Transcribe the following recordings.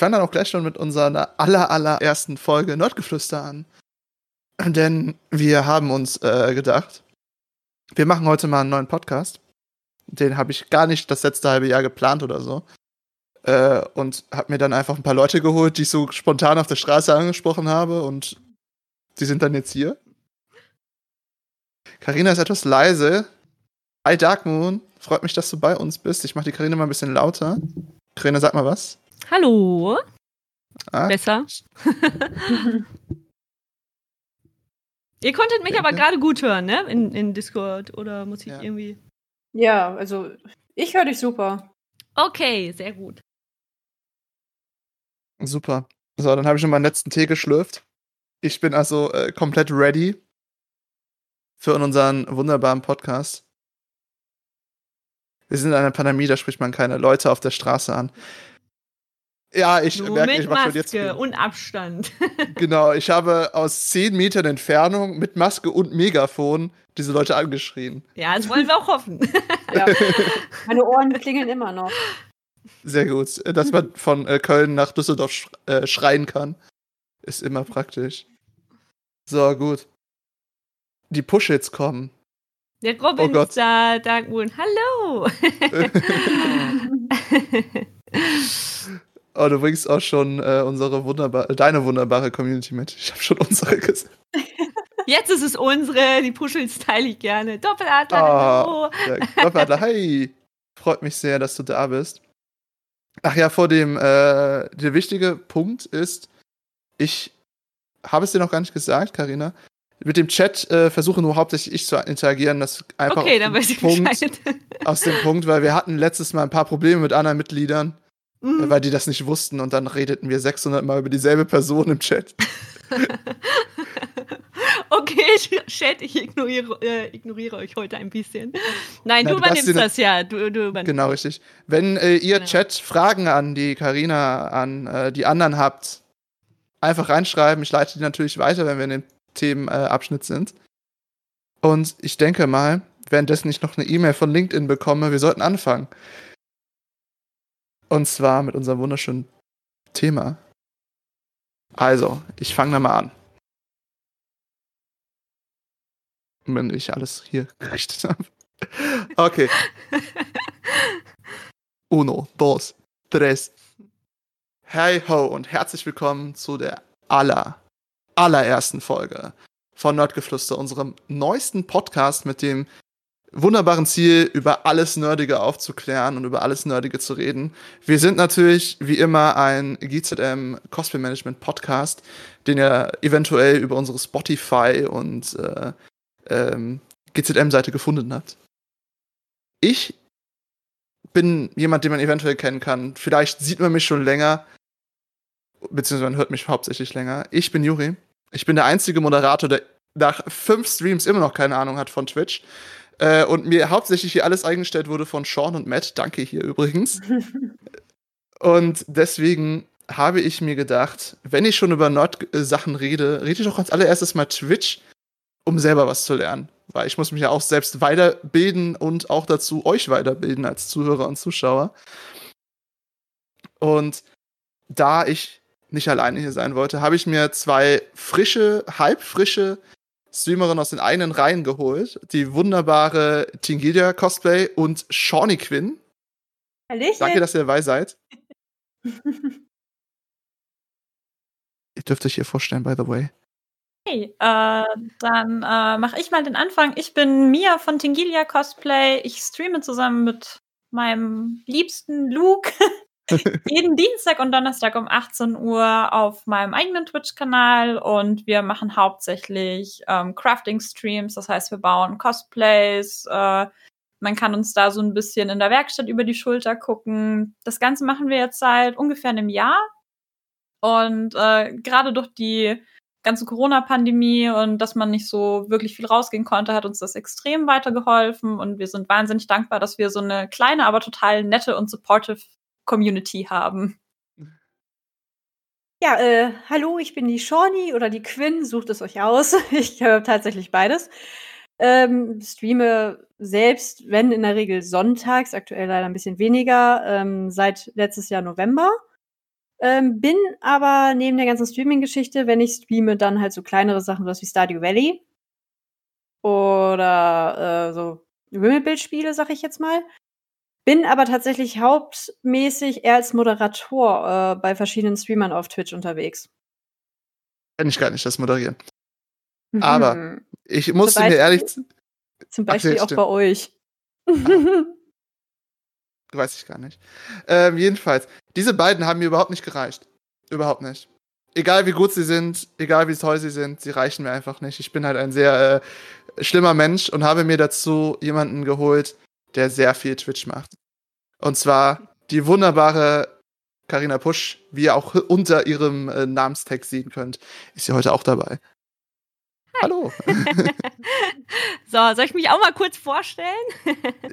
fange dann auch gleich schon mit unserer aller, allerersten Folge Nordgeflüster an. Denn wir haben uns äh, gedacht, wir machen heute mal einen neuen Podcast. Den habe ich gar nicht das letzte halbe Jahr geplant oder so. Äh, und habe mir dann einfach ein paar Leute geholt, die ich so spontan auf der Straße angesprochen habe. Und die sind dann jetzt hier. Karina ist etwas leise. Hi Darkmoon, freut mich, dass du bei uns bist. Ich mache die Karina mal ein bisschen lauter. Karina, sag mal was. Hallo. Ah. Besser. Ihr konntet mich aber gerade gut hören, ne? In, in Discord oder muss ich ja. irgendwie. Ja, also ich höre dich super. Okay, sehr gut. Super. So, dann habe ich schon meinen letzten Tee geschlürft. Ich bin also äh, komplett ready für unseren wunderbaren Podcast. Wir sind in einer Pandemie, da spricht man keine Leute auf der Straße an. Ja, ich Nur merke, mit ich mache schon jetzt. Maske und Abstand. genau, ich habe aus 10 Metern Entfernung mit Maske und Megafon diese Leute angeschrien. Ja, das wollen wir auch hoffen. ja. Meine Ohren klingeln immer noch. Sehr gut. Dass man von äh, Köln nach Düsseldorf sch äh, schreien kann, ist immer praktisch. So, gut. Die Push-Hits kommen. Der Robin oh Gott. da, Dark Moon. Hallo! Oh, du bringst auch schon äh, unsere wunderbare, deine wunderbare Community mit. Ich habe schon unsere gesehen. Jetzt ist es unsere, die Puschels teile ich gerne. Doppeladler, oh, Doppeladler, hi. Freut mich sehr, dass du da bist. Ach ja, vor dem, äh, der wichtige Punkt ist, ich habe es dir noch gar nicht gesagt, Karina. Mit dem Chat äh, versuche nur hauptsächlich ich zu interagieren. Das einfach okay, dann weiß ich Punkt, aus dem Punkt, weil wir hatten letztes Mal ein paar Probleme mit anderen Mitgliedern. Mhm. Weil die das nicht wussten und dann redeten wir 600 Mal über dieselbe Person im Chat. okay, Chat, ich ignoriere, äh, ignoriere, euch heute ein bisschen. Nein, Na, du, übernimmst das ja. Du, du übernimmst. Genau, richtig. Wenn äh, ihr genau. Chat Fragen an die Karina, an äh, die anderen habt, einfach reinschreiben. Ich leite die natürlich weiter, wenn wir in dem Themenabschnitt sind. Und ich denke mal, währenddessen ich noch eine E-Mail von LinkedIn bekomme, wir sollten anfangen. Und zwar mit unserem wunderschönen Thema. Also, ich fange da mal an. Wenn ich alles hier gerichtet habe. Okay. Uno, dos, tres. Hey ho und herzlich willkommen zu der aller, allerersten Folge von Nerdgeflüster, unserem neuesten Podcast, mit dem wunderbaren Ziel, über alles Nerdige aufzuklären und über alles Nerdige zu reden. Wir sind natürlich wie immer ein GZM Cosplay Management Podcast, den ihr eventuell über unsere Spotify und äh, ähm, GZM-Seite gefunden habt. Ich bin jemand, den man eventuell kennen kann. Vielleicht sieht man mich schon länger, beziehungsweise man hört mich hauptsächlich länger. Ich bin Juri. Ich bin der einzige Moderator, der nach fünf Streams immer noch keine Ahnung hat von Twitch. Äh, und mir hauptsächlich hier alles eingestellt wurde von Sean und Matt. Danke hier übrigens. und deswegen habe ich mir gedacht, wenn ich schon über Nerd-Sachen rede, rede ich doch als allererstes mal Twitch, um selber was zu lernen. Weil ich muss mich ja auch selbst weiterbilden und auch dazu euch weiterbilden als Zuhörer und Zuschauer. Und da ich nicht alleine hier sein wollte, habe ich mir zwei frische, halbfrische Streamerin aus den eigenen Reihen geholt. Die wunderbare Tingilia Cosplay und Shawnee Quinn. Hallöchen. Danke, dass ihr dabei seid. ihr dürft euch hier vorstellen, by the way. Hey, äh, dann äh, mache ich mal den Anfang. Ich bin Mia von Tingilia Cosplay. Ich streame zusammen mit meinem liebsten Luke jeden Dienstag und Donnerstag um 18 Uhr auf meinem eigenen Twitch-Kanal und wir machen hauptsächlich ähm, Crafting-Streams. Das heißt, wir bauen Cosplays. Äh, man kann uns da so ein bisschen in der Werkstatt über die Schulter gucken. Das Ganze machen wir jetzt seit ungefähr einem Jahr. Und äh, gerade durch die ganze Corona-Pandemie und dass man nicht so wirklich viel rausgehen konnte, hat uns das extrem weitergeholfen. Und wir sind wahnsinnig dankbar, dass wir so eine kleine, aber total nette und supportive Community haben. Ja, äh, hallo, ich bin die Shawnee oder die Quinn, sucht es euch aus. Ich höre tatsächlich beides. Ähm, streame selbst, wenn in der Regel sonntags, aktuell leider ein bisschen weniger, ähm, seit letztes Jahr November. Ähm, bin aber neben der ganzen Streaming-Geschichte, wenn ich streame, dann halt so kleinere Sachen, was wie Stardew Valley. Oder äh, so Wimmelbildspiele, sag ich jetzt mal. Bin aber tatsächlich hauptmäßig eher als Moderator äh, bei verschiedenen Streamern auf Twitch unterwegs. Kann ich gar nicht das moderieren. Mhm. Aber ich musste mir ehrlich. Zum Beispiel Ach, auch bei euch. Ah. Weiß ich gar nicht. Ähm, jedenfalls, diese beiden haben mir überhaupt nicht gereicht. Überhaupt nicht. Egal wie gut sie sind, egal wie toll sie sind, sie reichen mir einfach nicht. Ich bin halt ein sehr äh, schlimmer Mensch und habe mir dazu jemanden geholt, der sehr viel Twitch macht. Und zwar die wunderbare Karina Pusch, wie ihr auch unter ihrem äh, Namenstext sehen könnt, ist sie heute auch dabei. Hallo. so, soll ich mich auch mal kurz vorstellen?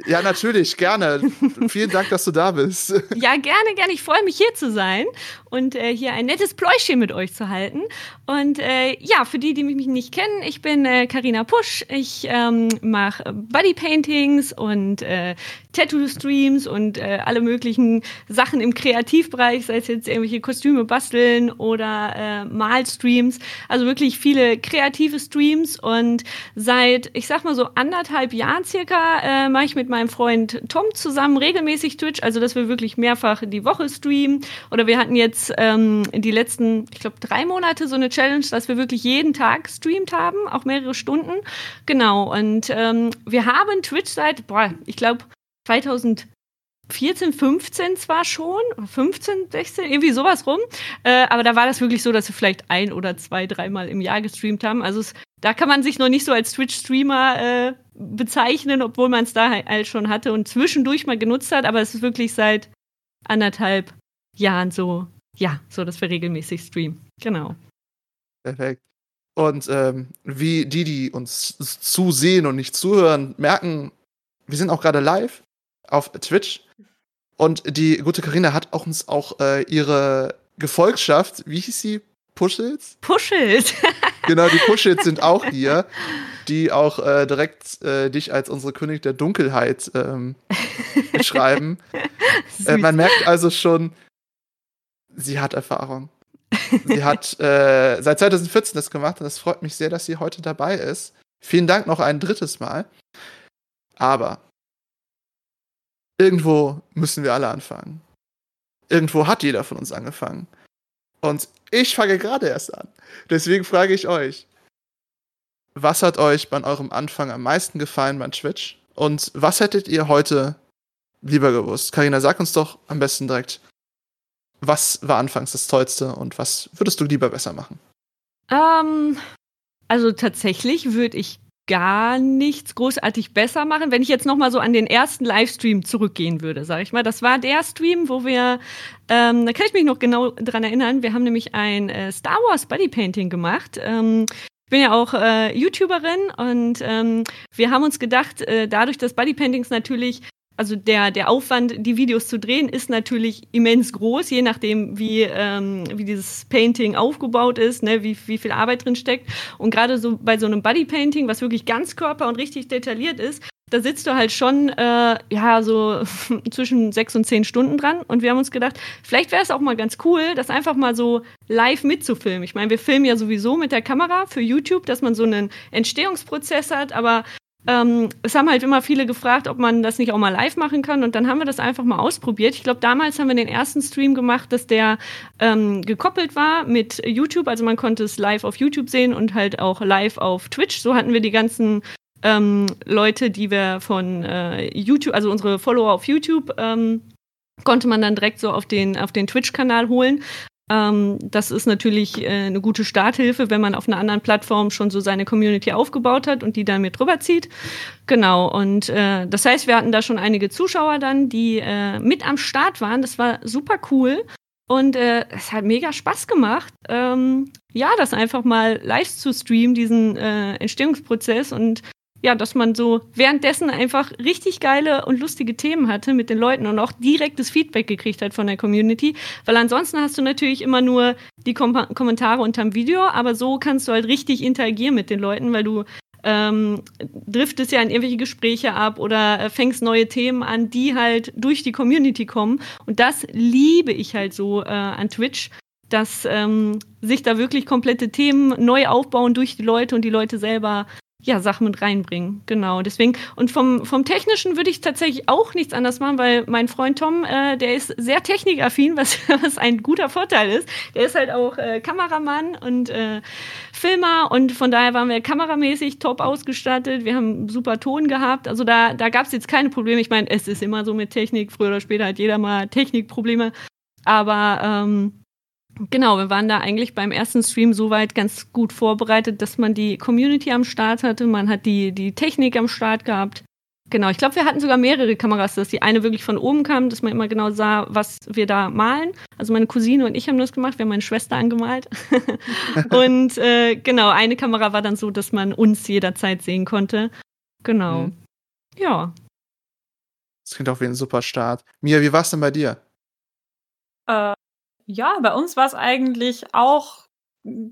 ja, natürlich, gerne. Vielen Dank, dass du da bist. ja, gerne, gerne. Ich freue mich, hier zu sein und äh, hier ein nettes Pläuschchen mit euch zu halten. Und äh, ja, für die, die mich nicht kennen, ich bin Karina äh, Pusch. Ich ähm, mache Bodypaintings und äh, Tattoo-Streams und äh, alle möglichen Sachen im Kreativbereich, sei es jetzt irgendwelche Kostüme basteln oder äh, Malstreams. Also wirklich viele kreative Streams. Und seit, ich sag mal so anderthalb Jahren circa, äh, mache ich mit meinem Freund Tom zusammen regelmäßig Twitch. Also, dass wir wirklich mehrfach die Woche streamen. Oder wir hatten jetzt ähm, die letzten, ich glaube, drei Monate so eine Challenge, dass wir wirklich jeden Tag streamt haben, auch mehrere Stunden. Genau. Und ähm, wir haben Twitch seit, boah, ich glaube, 2014, 15 zwar schon, 15, 16, irgendwie sowas rum. Äh, aber da war das wirklich so, dass wir vielleicht ein oder zwei, dreimal im Jahr gestreamt haben. Also es, da kann man sich noch nicht so als Twitch-Streamer äh, bezeichnen, obwohl man es da halt schon hatte und zwischendurch mal genutzt hat. Aber es ist wirklich seit anderthalb Jahren so, ja, so, dass wir regelmäßig streamen. Genau. Perfekt. Und ähm, wie die, die uns zusehen und nicht zuhören, merken, wir sind auch gerade live auf Twitch. Und die gute Karina hat auch uns auch äh, ihre Gefolgschaft, wie hieß sie? Pushels? Pushels. genau, die Pushels sind auch hier, die auch äh, direkt äh, dich als unsere König der Dunkelheit ähm, beschreiben. Äh, man merkt also schon, sie hat Erfahrung. Sie hat äh, seit 2014 das gemacht und es freut mich sehr, dass sie heute dabei ist. Vielen Dank noch ein drittes Mal. Aber irgendwo müssen wir alle anfangen. Irgendwo hat jeder von uns angefangen. Und ich fange gerade erst an. Deswegen frage ich euch, was hat euch bei eurem Anfang am meisten gefallen beim Twitch? Und was hättet ihr heute lieber gewusst? Karina, sag uns doch am besten direkt, was war anfangs das Tollste und was würdest du lieber besser machen? Ähm, also tatsächlich würde ich gar nichts großartig besser machen. Wenn ich jetzt noch mal so an den ersten Livestream zurückgehen würde, sage ich mal, das war der Stream, wo wir, ähm, da kann ich mich noch genau dran erinnern, wir haben nämlich ein äh, Star Wars Body Painting gemacht. Ähm, ich bin ja auch äh, YouTuberin und ähm, wir haben uns gedacht, äh, dadurch, dass Bodypaintings natürlich also der, der Aufwand, die Videos zu drehen, ist natürlich immens groß, je nachdem, wie, ähm, wie dieses Painting aufgebaut ist, ne, wie, wie viel Arbeit drin steckt. Und gerade so bei so einem Bodypainting, was wirklich ganz körper- und richtig detailliert ist, da sitzt du halt schon, äh, ja, so zwischen sechs und zehn Stunden dran. Und wir haben uns gedacht, vielleicht wäre es auch mal ganz cool, das einfach mal so live mitzufilmen. Ich meine, wir filmen ja sowieso mit der Kamera für YouTube, dass man so einen Entstehungsprozess hat, aber ähm, es haben halt immer viele gefragt, ob man das nicht auch mal live machen kann. Und dann haben wir das einfach mal ausprobiert. Ich glaube, damals haben wir den ersten Stream gemacht, dass der ähm, gekoppelt war mit YouTube. Also man konnte es live auf YouTube sehen und halt auch live auf Twitch. So hatten wir die ganzen ähm, Leute, die wir von äh, YouTube, also unsere Follower auf YouTube, ähm, konnte man dann direkt so auf den, auf den Twitch-Kanal holen. Ähm, das ist natürlich äh, eine gute Starthilfe, wenn man auf einer anderen Plattform schon so seine Community aufgebaut hat und die dann mit rüberzieht. Genau, und äh, das heißt, wir hatten da schon einige Zuschauer dann, die äh, mit am Start waren. Das war super cool. Und äh, es hat mega Spaß gemacht, ähm, ja, das einfach mal live zu streamen, diesen äh, Entstehungsprozess und ja, dass man so währenddessen einfach richtig geile und lustige Themen hatte mit den Leuten und auch direktes Feedback gekriegt hat von der Community. Weil ansonsten hast du natürlich immer nur die Kom Kommentare unterm Video, aber so kannst du halt richtig interagieren mit den Leuten, weil du ähm, driftest ja in irgendwelche Gespräche ab oder äh, fängst neue Themen an, die halt durch die Community kommen. Und das liebe ich halt so äh, an Twitch, dass ähm, sich da wirklich komplette Themen neu aufbauen durch die Leute und die Leute selber ja, Sachen mit reinbringen. Genau, deswegen. Und vom, vom Technischen würde ich tatsächlich auch nichts anders machen, weil mein Freund Tom, äh, der ist sehr technikaffin, was, was ein guter Vorteil ist. Der ist halt auch äh, Kameramann und äh, Filmer und von daher waren wir kameramäßig top ausgestattet. Wir haben super Ton gehabt. Also da, da gab es jetzt keine Probleme. Ich meine, es ist immer so mit Technik. Früher oder später hat jeder mal Technikprobleme. Aber ähm, Genau, wir waren da eigentlich beim ersten Stream soweit ganz gut vorbereitet, dass man die Community am Start hatte, man hat die, die Technik am Start gehabt. Genau, ich glaube, wir hatten sogar mehrere Kameras, dass die eine wirklich von oben kam, dass man immer genau sah, was wir da malen. Also meine Cousine und ich haben das gemacht, wir haben meine Schwester angemalt. und äh, genau, eine Kamera war dann so, dass man uns jederzeit sehen konnte. Genau. Mhm. Ja. Das klingt auch wie ein super Start. Mia, wie war es denn bei dir? Äh, ja, bei uns war es eigentlich auch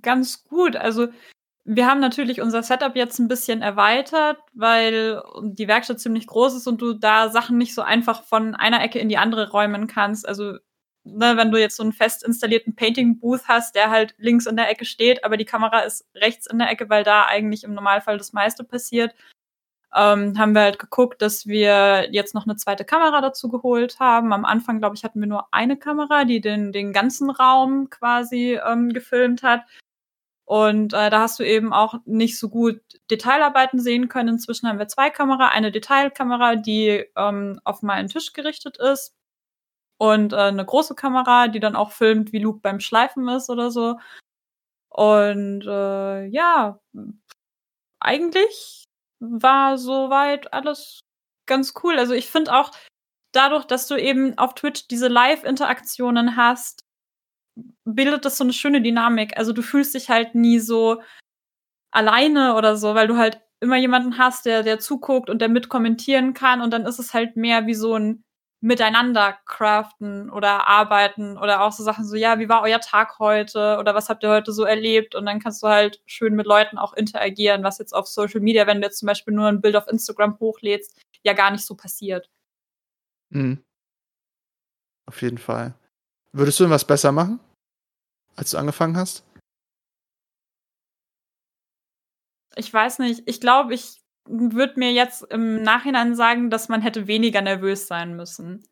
ganz gut. Also wir haben natürlich unser Setup jetzt ein bisschen erweitert, weil die Werkstatt ziemlich groß ist und du da Sachen nicht so einfach von einer Ecke in die andere räumen kannst. Also ne, wenn du jetzt so einen fest installierten Painting Booth hast, der halt links in der Ecke steht, aber die Kamera ist rechts in der Ecke, weil da eigentlich im Normalfall das meiste passiert, ähm, haben wir halt geguckt, dass wir jetzt noch eine zweite Kamera dazu geholt haben. Am Anfang, glaube ich, hatten wir nur eine Kamera, die den, den ganzen Raum quasi ähm, gefilmt hat. Und äh, da hast du eben auch nicht so gut Detailarbeiten sehen können. Inzwischen haben wir zwei Kamera, eine Detailkamera, die ähm, auf meinen Tisch gerichtet ist und äh, eine große Kamera, die dann auch filmt, wie Luke beim Schleifen ist oder so. Und äh, ja, eigentlich war soweit alles ganz cool. Also ich finde auch dadurch, dass du eben auf Twitch diese Live-Interaktionen hast, bildet das so eine schöne Dynamik. Also du fühlst dich halt nie so alleine oder so, weil du halt immer jemanden hast, der, der zuguckt und der mitkommentieren kann und dann ist es halt mehr wie so ein miteinander craften oder arbeiten oder auch so Sachen so, ja, wie war euer Tag heute oder was habt ihr heute so erlebt? Und dann kannst du halt schön mit Leuten auch interagieren, was jetzt auf Social Media, wenn du jetzt zum Beispiel nur ein Bild auf Instagram hochlädst, ja gar nicht so passiert. Mhm. Auf jeden Fall. Würdest du irgendwas besser machen, als du angefangen hast? Ich weiß nicht. Ich glaube, ich würde mir jetzt im Nachhinein sagen, dass man hätte weniger nervös sein müssen.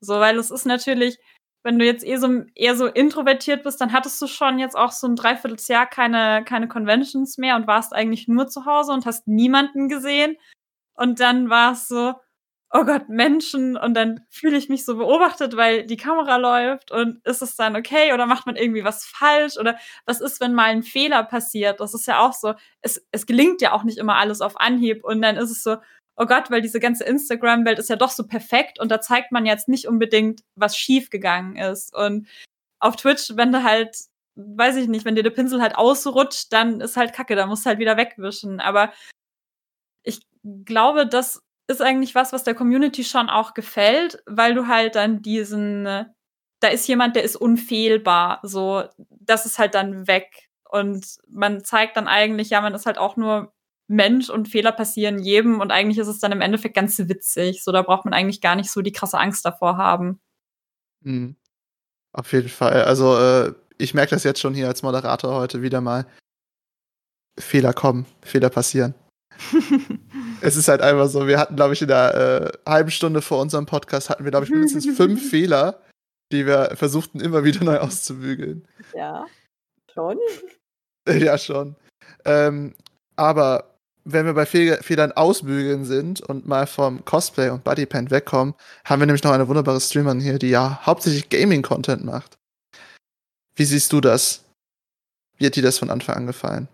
So, weil es ist natürlich, wenn du jetzt eher so, eher so introvertiert bist, dann hattest du schon jetzt auch so ein Dreivierteljahr keine, keine Conventions mehr und warst eigentlich nur zu Hause und hast niemanden gesehen. Und dann war es so, oh Gott, Menschen und dann fühle ich mich so beobachtet, weil die Kamera läuft und ist es dann okay oder macht man irgendwie was falsch oder was ist, wenn mal ein Fehler passiert? Das ist ja auch so, es, es gelingt ja auch nicht immer alles auf Anhieb und dann ist es so, oh Gott, weil diese ganze Instagram-Welt ist ja doch so perfekt und da zeigt man jetzt nicht unbedingt, was schief gegangen ist und auf Twitch, wenn du halt weiß ich nicht, wenn dir der Pinsel halt ausrutscht, dann ist halt Kacke, da musst du halt wieder wegwischen. Aber ich glaube, dass ist eigentlich was, was der Community schon auch gefällt, weil du halt dann diesen, da ist jemand, der ist unfehlbar, so, das ist halt dann weg. Und man zeigt dann eigentlich, ja, man ist halt auch nur Mensch und Fehler passieren jedem und eigentlich ist es dann im Endeffekt ganz witzig. So, da braucht man eigentlich gar nicht so die krasse Angst davor haben. Mhm. Auf jeden Fall. Also, äh, ich merke das jetzt schon hier als Moderator heute wieder mal. Fehler kommen, Fehler passieren. es ist halt einfach so, wir hatten, glaube ich, in der äh, halben Stunde vor unserem Podcast hatten wir, glaube ich, mindestens fünf Fehler, die wir versuchten immer wieder neu auszubügeln. Ja, schon. ja, schon. Ähm, aber wenn wir bei Fehl Fehlern ausbügeln sind und mal vom Cosplay und Bodypaint wegkommen, haben wir nämlich noch eine wunderbare Streamerin hier, die ja hauptsächlich Gaming-Content macht. Wie siehst du das? Wie hat dir das von Anfang an gefallen?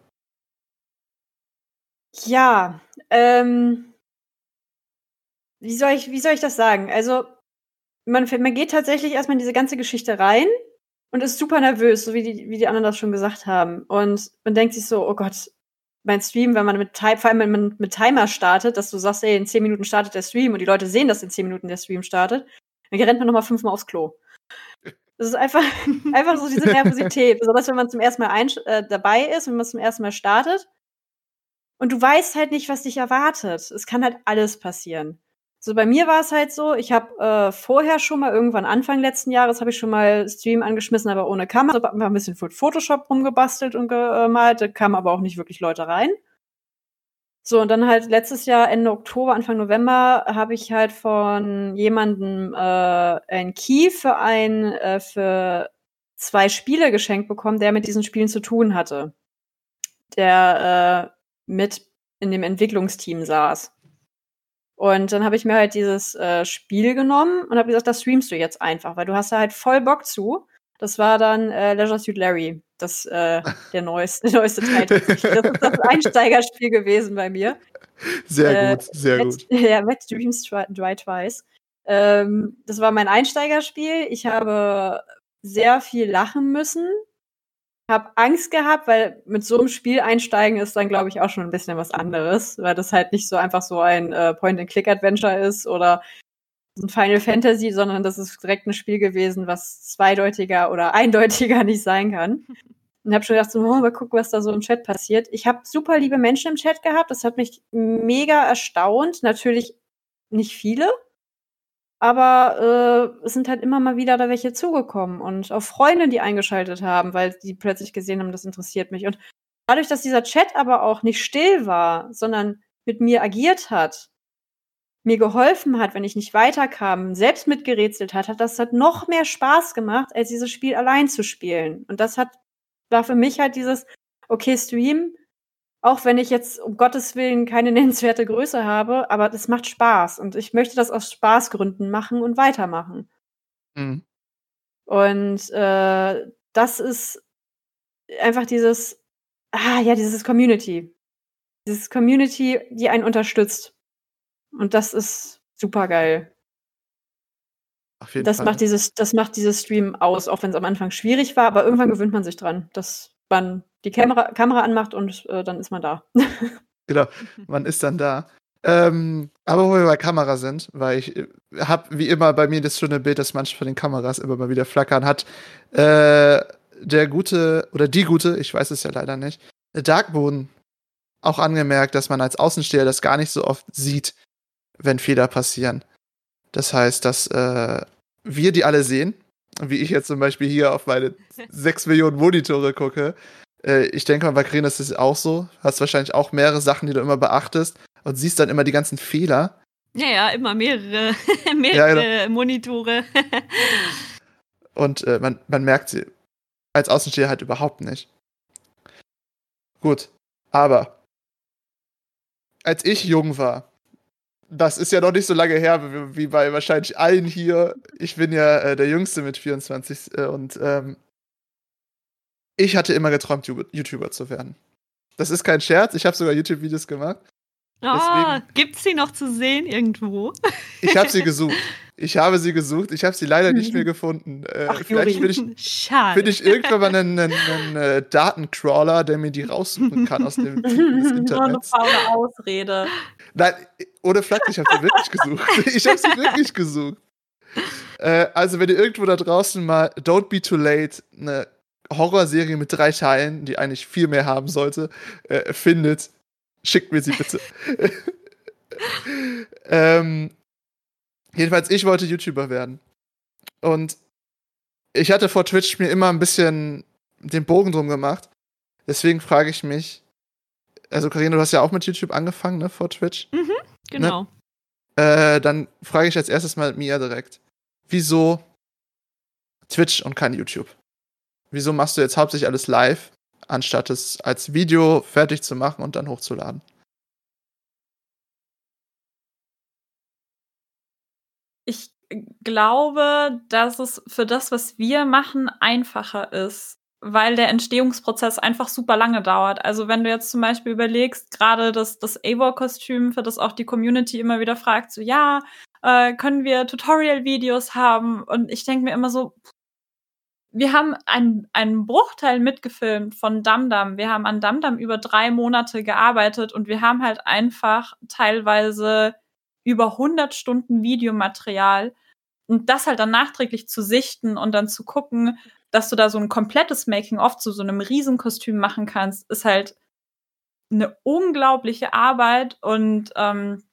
Ja, ähm, wie soll ich, wie soll ich das sagen? Also, man, man geht tatsächlich erstmal in diese ganze Geschichte rein und ist super nervös, so wie die, wie die anderen das schon gesagt haben. Und man denkt sich so, oh Gott, mein Stream, wenn man mit, vor allem wenn man mit Timer startet, dass du sagst, ey, in zehn Minuten startet der Stream und die Leute sehen, dass in zehn Minuten der Stream startet, dann rennt man nochmal fünfmal aufs Klo. Das ist einfach, einfach so diese Nervosität. Besonders wenn man zum ersten Mal äh, dabei ist, wenn man zum ersten Mal startet und du weißt halt nicht, was dich erwartet. Es kann halt alles passieren. So bei mir war es halt so, ich habe äh, vorher schon mal irgendwann Anfang letzten Jahres habe ich schon mal Stream angeschmissen, aber ohne Kamera, so, ein bisschen Photoshop rumgebastelt und gemalt, da kamen aber auch nicht wirklich Leute rein. So, und dann halt letztes Jahr, Ende Oktober, Anfang November, habe ich halt von jemandem äh, ein Key für ein, äh, für zwei Spiele geschenkt bekommen, der mit diesen Spielen zu tun hatte. Der äh, mit in dem Entwicklungsteam saß. Und dann habe ich mir halt dieses äh, Spiel genommen und habe gesagt, das streamst du jetzt einfach, weil du hast da halt voll Bock zu. Das war dann äh, Leisure Suit Larry, das äh, der neueste, der neueste Teil. Das ist das Einsteigerspiel gewesen bei mir. Sehr äh, gut, sehr Wet, gut. Ja, Wet Dreams Dry, Dry Twice. Ähm, das war mein Einsteigerspiel. Ich habe sehr viel lachen müssen. Hab Angst gehabt, weil mit so einem Spiel einsteigen ist dann, glaube ich, auch schon ein bisschen was anderes, weil das halt nicht so einfach so ein äh, Point-and-Click-Adventure ist oder ein Final Fantasy, sondern das ist direkt ein Spiel gewesen, was zweideutiger oder eindeutiger nicht sein kann. Und habe schon gedacht, so, oh, mal gucken, was da so im Chat passiert. Ich habe super liebe Menschen im Chat gehabt. Das hat mich mega erstaunt. Natürlich nicht viele, aber äh, es sind halt immer mal wieder da welche zugekommen und auch Freunde, die eingeschaltet haben, weil die plötzlich gesehen haben, das interessiert mich. Und dadurch, dass dieser Chat aber auch nicht still war, sondern mit mir agiert hat, mir geholfen hat, wenn ich nicht weiterkam, selbst mitgerätselt hat, hat das hat noch mehr Spaß gemacht, als dieses Spiel allein zu spielen. Und das hat war für mich halt dieses okay Stream, auch wenn ich jetzt um Gottes Willen keine nennenswerte Größe habe, aber das macht Spaß und ich möchte das aus Spaßgründen machen und weitermachen. Mhm. Und äh, das ist einfach dieses, ah ja, dieses Community. Dieses Community, die einen unterstützt. Und das ist super geil. Auf jeden das Fall. macht dieses, das macht dieses Stream aus, auch wenn es am Anfang schwierig war, aber irgendwann gewöhnt man sich dran, dass man die Kamera, Kamera anmacht und äh, dann ist man da. genau, man ist dann da. Ähm, aber wo wir bei Kamera sind, weil ich äh, habe wie immer bei mir das schöne Bild, das manchmal von den Kameras immer mal wieder flackern hat. Äh, der gute oder die gute, ich weiß es ja leider nicht, Darkboden auch angemerkt, dass man als Außensteher das gar nicht so oft sieht, wenn Fehler passieren. Das heißt, dass äh, wir die alle sehen, wie ich jetzt zum Beispiel hier auf meine 6 Millionen Monitore gucke. Äh, ich denke mal, bei Karin ist es auch so. Hast wahrscheinlich auch mehrere Sachen, die du immer beachtest und siehst dann immer die ganzen Fehler. Ja, ja, immer mehrere, mehrere ja, genau. Monitore. und äh, man, man merkt sie als Außensteher halt überhaupt nicht. Gut, aber als ich jung war, das ist ja noch nicht so lange her wie, wie bei wahrscheinlich allen hier. Ich bin ja äh, der Jüngste mit 24 äh, und ähm, ich hatte immer geträumt, YouTuber zu werden. Das ist kein Scherz, ich habe sogar YouTube-Videos gemacht. Oh, gibt's sie noch zu sehen irgendwo? Ich habe sie gesucht. Ich habe sie gesucht. Ich habe sie leider nicht mehr gefunden. Äh, Ach, vielleicht finde ich, find ich irgendwann mal einen, einen, einen, äh, Datencrawler, der mir die raussuchen kann aus dem Internet. Nur eine faule Ausrede. Nein, ohne Flak, ich habe sie wirklich gesucht. Ich habe sie wirklich gesucht. Äh, also, wenn ihr irgendwo da draußen mal Don't Be Too Late, eine Horrorserie mit drei Teilen, die eigentlich viel mehr haben sollte, äh, findet, schickt mir sie bitte. ähm, jedenfalls, ich wollte YouTuber werden. Und ich hatte vor Twitch mir immer ein bisschen den Bogen drum gemacht. Deswegen frage ich mich, also Karina, du hast ja auch mit YouTube angefangen, ne, vor Twitch. Mhm, genau. Ne? Äh, dann frage ich als erstes mal Mia direkt. Wieso Twitch und kein YouTube? Wieso machst du jetzt hauptsächlich alles live, anstatt es als Video fertig zu machen und dann hochzuladen? Ich glaube, dass es für das, was wir machen, einfacher ist, weil der Entstehungsprozess einfach super lange dauert. Also wenn du jetzt zum Beispiel überlegst, gerade das, das Eivor-Kostüm, für das auch die Community immer wieder fragt, so ja, äh, können wir Tutorial-Videos haben? Und ich denke mir immer so, wir haben einen, einen Bruchteil mitgefilmt von Damdam. Wir haben an Damdam über drei Monate gearbeitet und wir haben halt einfach teilweise über 100 Stunden Videomaterial und das halt dann nachträglich zu sichten und dann zu gucken, dass du da so ein komplettes Making-of zu so einem Riesenkostüm machen kannst, ist halt eine unglaubliche Arbeit und ähm,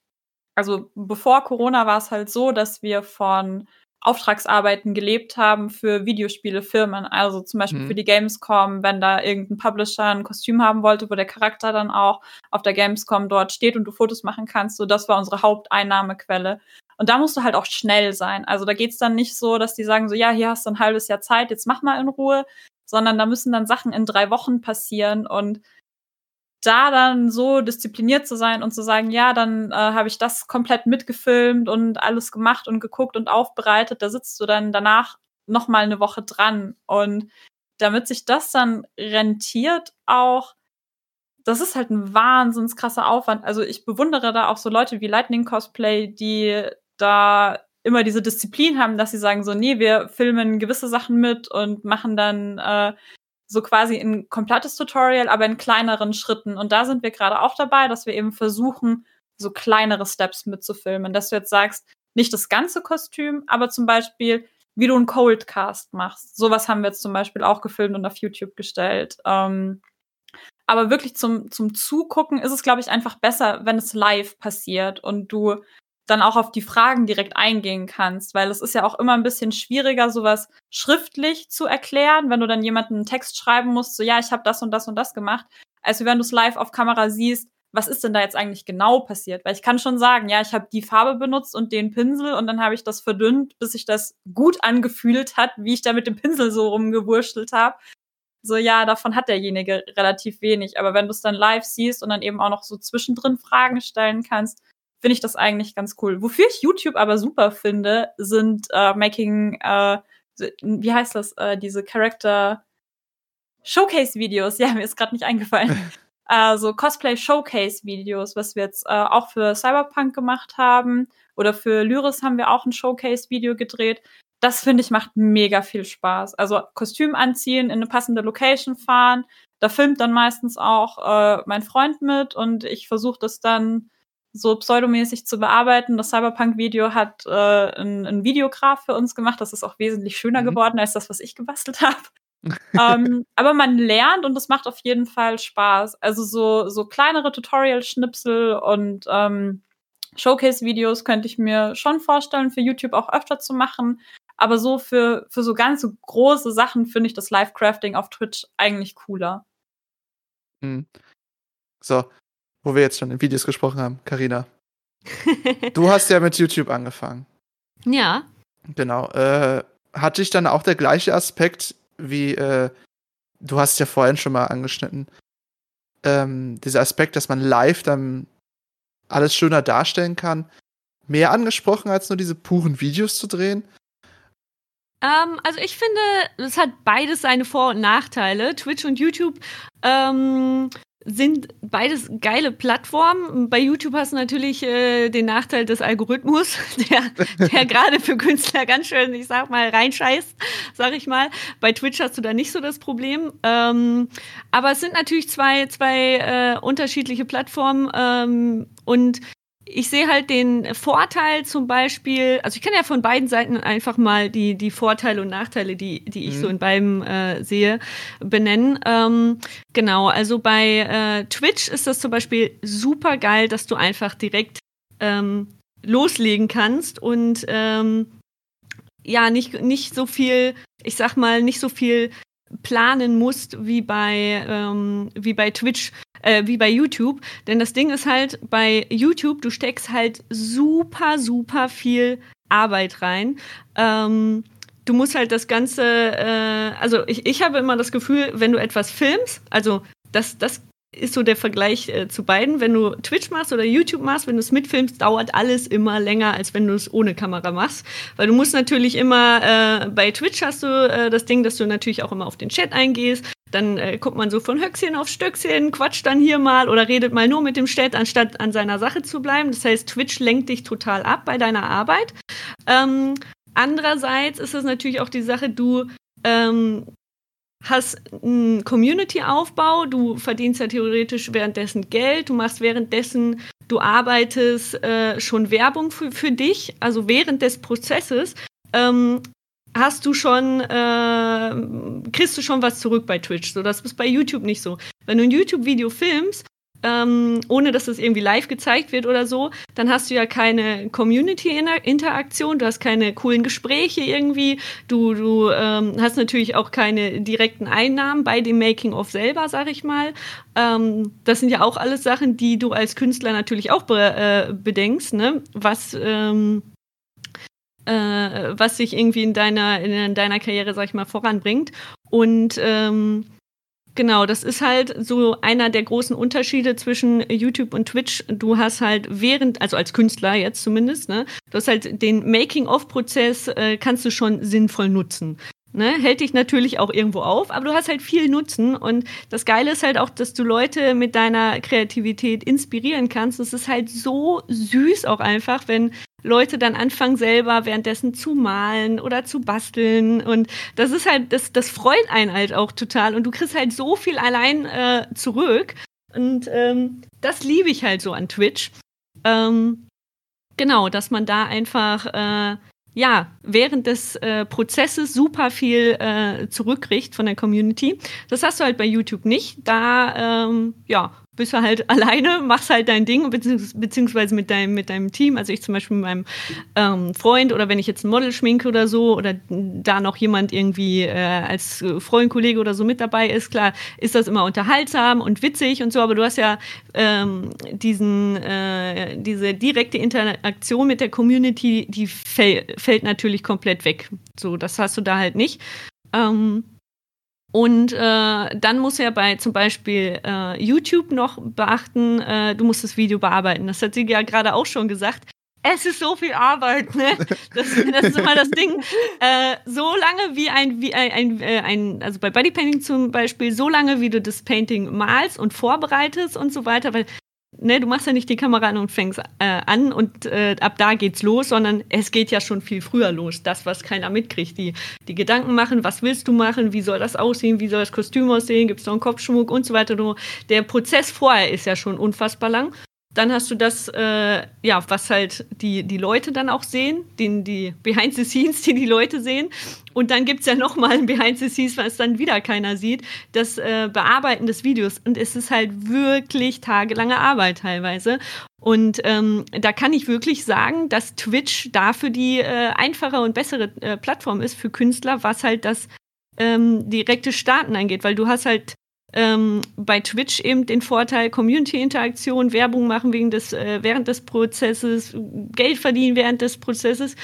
also bevor Corona war es halt so, dass wir von Auftragsarbeiten gelebt haben für Videospielefirmen. Also zum Beispiel mhm. für die Gamescom, wenn da irgendein Publisher ein Kostüm haben wollte, wo der Charakter dann auch auf der Gamescom dort steht und du Fotos machen kannst. So, das war unsere Haupteinnahmequelle. Und da musst du halt auch schnell sein. Also da geht's dann nicht so, dass die sagen so, ja, hier hast du ein halbes Jahr Zeit, jetzt mach mal in Ruhe, sondern da müssen dann Sachen in drei Wochen passieren und da dann so diszipliniert zu sein und zu sagen, ja, dann äh, habe ich das komplett mitgefilmt und alles gemacht und geguckt und aufbereitet, da sitzt du dann danach noch mal eine Woche dran und damit sich das dann rentiert auch, das ist halt ein wahnsinns krasser Aufwand. Also ich bewundere da auch so Leute wie Lightning Cosplay, die da immer diese Disziplin haben, dass sie sagen so, nee, wir filmen gewisse Sachen mit und machen dann äh, so quasi ein komplettes Tutorial, aber in kleineren Schritten. Und da sind wir gerade auch dabei, dass wir eben versuchen, so kleinere Steps mitzufilmen. Dass du jetzt sagst, nicht das ganze Kostüm, aber zum Beispiel, wie du einen Coldcast machst. Sowas haben wir jetzt zum Beispiel auch gefilmt und auf YouTube gestellt. Ähm, aber wirklich zum, zum Zugucken ist es, glaube ich, einfach besser, wenn es live passiert und du dann auch auf die Fragen direkt eingehen kannst, weil es ist ja auch immer ein bisschen schwieriger, sowas schriftlich zu erklären, wenn du dann jemanden einen Text schreiben musst, so ja, ich habe das und das und das gemacht, als wenn du es live auf Kamera siehst, was ist denn da jetzt eigentlich genau passiert? Weil ich kann schon sagen, ja, ich habe die Farbe benutzt und den Pinsel und dann habe ich das verdünnt, bis sich das gut angefühlt hat, wie ich da mit dem Pinsel so rumgewurschtelt habe. So, ja, davon hat derjenige relativ wenig. Aber wenn du es dann live siehst und dann eben auch noch so zwischendrin Fragen stellen kannst, finde ich das eigentlich ganz cool. Wofür ich YouTube aber super finde, sind äh, Making, äh, wie heißt das, äh, diese Character Showcase-Videos. Ja, mir ist gerade nicht eingefallen. also Cosplay-Showcase-Videos, was wir jetzt äh, auch für Cyberpunk gemacht haben. Oder für Lyris haben wir auch ein Showcase-Video gedreht. Das finde ich macht mega viel Spaß. Also Kostüm anziehen, in eine passende Location fahren. Da filmt dann meistens auch äh, mein Freund mit und ich versuche das dann so pseudomäßig zu bearbeiten. Das Cyberpunk-Video hat äh, ein, ein Videograf für uns gemacht. Das ist auch wesentlich schöner mhm. geworden als das, was ich gebastelt habe. ähm, aber man lernt und es macht auf jeden Fall Spaß. Also so, so kleinere Tutorial-Schnipsel und ähm, Showcase-Videos könnte ich mir schon vorstellen, für YouTube auch öfter zu machen. Aber so für, für so ganz so große Sachen finde ich das Live-Crafting auf Twitch eigentlich cooler. Mhm. So, wo wir jetzt schon in Videos gesprochen haben, Karina. du hast ja mit YouTube angefangen. Ja. Genau. Äh, hat dich dann auch der gleiche Aspekt wie, äh, du hast es ja vorhin schon mal angeschnitten, ähm, dieser Aspekt, dass man live dann alles schöner darstellen kann, mehr angesprochen, als nur diese puren Videos zu drehen? Ähm, also ich finde, es hat beides seine Vor- und Nachteile. Twitch und YouTube ähm, sind beides geile Plattformen. Bei YouTube hast du natürlich äh, den Nachteil des Algorithmus, der, der gerade für Künstler ganz schön, ich sag mal, reinscheißt, sag ich mal. Bei Twitch hast du da nicht so das Problem. Ähm, aber es sind natürlich zwei, zwei äh, unterschiedliche Plattformen ähm, und ich sehe halt den Vorteil zum Beispiel, also ich kann ja von beiden Seiten einfach mal die, die Vorteile und Nachteile, die, die ich mhm. so in beiden äh, sehe, benennen. Ähm, genau, also bei äh, Twitch ist das zum Beispiel super geil, dass du einfach direkt ähm, loslegen kannst und ähm, ja, nicht, nicht so viel, ich sag mal, nicht so viel planen musst wie bei, ähm, wie bei Twitch äh, wie bei YouTube. Denn das Ding ist halt, bei YouTube, du steckst halt super, super viel Arbeit rein. Ähm, du musst halt das Ganze, äh, also ich, ich habe immer das Gefühl, wenn du etwas filmst, also das, das ist so der Vergleich äh, zu beiden. Wenn du Twitch machst oder YouTube machst, wenn du es mitfilmst, dauert alles immer länger, als wenn du es ohne Kamera machst. Weil du musst natürlich immer, äh, bei Twitch hast du äh, das Ding, dass du natürlich auch immer auf den Chat eingehst. Dann äh, guckt man so von Höchstchen auf Stöckchen, quatscht dann hier mal oder redet mal nur mit dem Chat, anstatt an seiner Sache zu bleiben. Das heißt, Twitch lenkt dich total ab bei deiner Arbeit. Ähm, andererseits ist es natürlich auch die Sache, du ähm, hast einen Community-Aufbau, du verdienst ja theoretisch währenddessen Geld, du machst währenddessen, du arbeitest äh, schon Werbung für, für dich, also während des Prozesses. Ähm, hast du schon, äh, kriegst du schon was zurück bei Twitch. So, das ist bei YouTube nicht so. Wenn du ein YouTube-Video filmst, ähm, ohne dass es irgendwie live gezeigt wird oder so, dann hast du ja keine Community-Interaktion, du hast keine coolen Gespräche irgendwie, du, du ähm, hast natürlich auch keine direkten Einnahmen bei dem Making-of selber, sag ich mal. Ähm, das sind ja auch alles Sachen, die du als Künstler natürlich auch be äh, bedenkst, ne? Was ähm, äh, was sich irgendwie in deiner, in deiner Karriere, sag ich mal, voranbringt. Und ähm, Genau, das ist halt so einer der großen Unterschiede zwischen YouTube und Twitch. Du hast halt während, also als Künstler jetzt zumindest, ne, du hast halt den Making-of-Prozess, äh, kannst du schon sinnvoll nutzen. Ne, hält dich natürlich auch irgendwo auf, aber du hast halt viel Nutzen und das Geile ist halt auch, dass du Leute mit deiner Kreativität inspirieren kannst. Es ist halt so süß auch einfach, wenn Leute dann anfangen selber währenddessen zu malen oder zu basteln und das ist halt, das, das freut einen halt auch total und du kriegst halt so viel allein äh, zurück und ähm, das liebe ich halt so an Twitch. Ähm, genau, dass man da einfach äh, ja, während des äh, Prozesses super viel äh, zurückkriegt von der Community. Das hast du halt bei YouTube nicht. Da, ähm, ja, bist du halt alleine, machst halt dein Ding, beziehungsweise mit deinem, mit deinem Team. Also ich zum Beispiel mit meinem ähm, Freund oder wenn ich jetzt ein Model schminke oder so oder da noch jemand irgendwie äh, als Freund, Kollege oder so mit dabei ist, klar, ist das immer unterhaltsam und witzig und so, aber du hast ja ähm, diesen, äh, diese direkte Interaktion mit der Community, die fällt natürlich komplett weg. So, das hast du da halt nicht. Ähm, und äh, dann muss er bei zum Beispiel äh, YouTube noch beachten, äh, du musst das Video bearbeiten. Das hat sie ja gerade auch schon gesagt. Es ist so viel Arbeit, ne? Das, das ist immer das Ding. Äh, so lange wie ein, wie ein, ein, äh, ein, also bei Bodypainting zum Beispiel, so lange wie du das Painting malst und vorbereitest und so weiter, weil ne, du machst ja nicht die Kamera an und fängst äh, an und äh, ab da geht's los, sondern es geht ja schon viel früher los. Das, was keiner mitkriegt. Die, die Gedanken machen, was willst du machen, wie soll das aussehen, wie soll das Kostüm aussehen, gibt es noch einen Kopfschmuck und so weiter. Der Prozess vorher ist ja schon unfassbar lang. Dann hast du das, äh, ja, was halt die, die Leute dann auch sehen, den, die Behind the Scenes, die die Leute sehen. Und dann gibt's ja nochmal ein Behind the Scenes, was dann wieder keiner sieht, das äh, Bearbeiten des Videos. Und es ist halt wirklich tagelange Arbeit teilweise. Und ähm, da kann ich wirklich sagen, dass Twitch dafür die äh, einfache und bessere äh, Plattform ist für Künstler, was halt das ähm, direkte Starten angeht, weil du hast halt ähm, bei Twitch eben den Vorteil Community-Interaktion, Werbung machen wegen des, äh, während des Prozesses, Geld verdienen während des Prozesses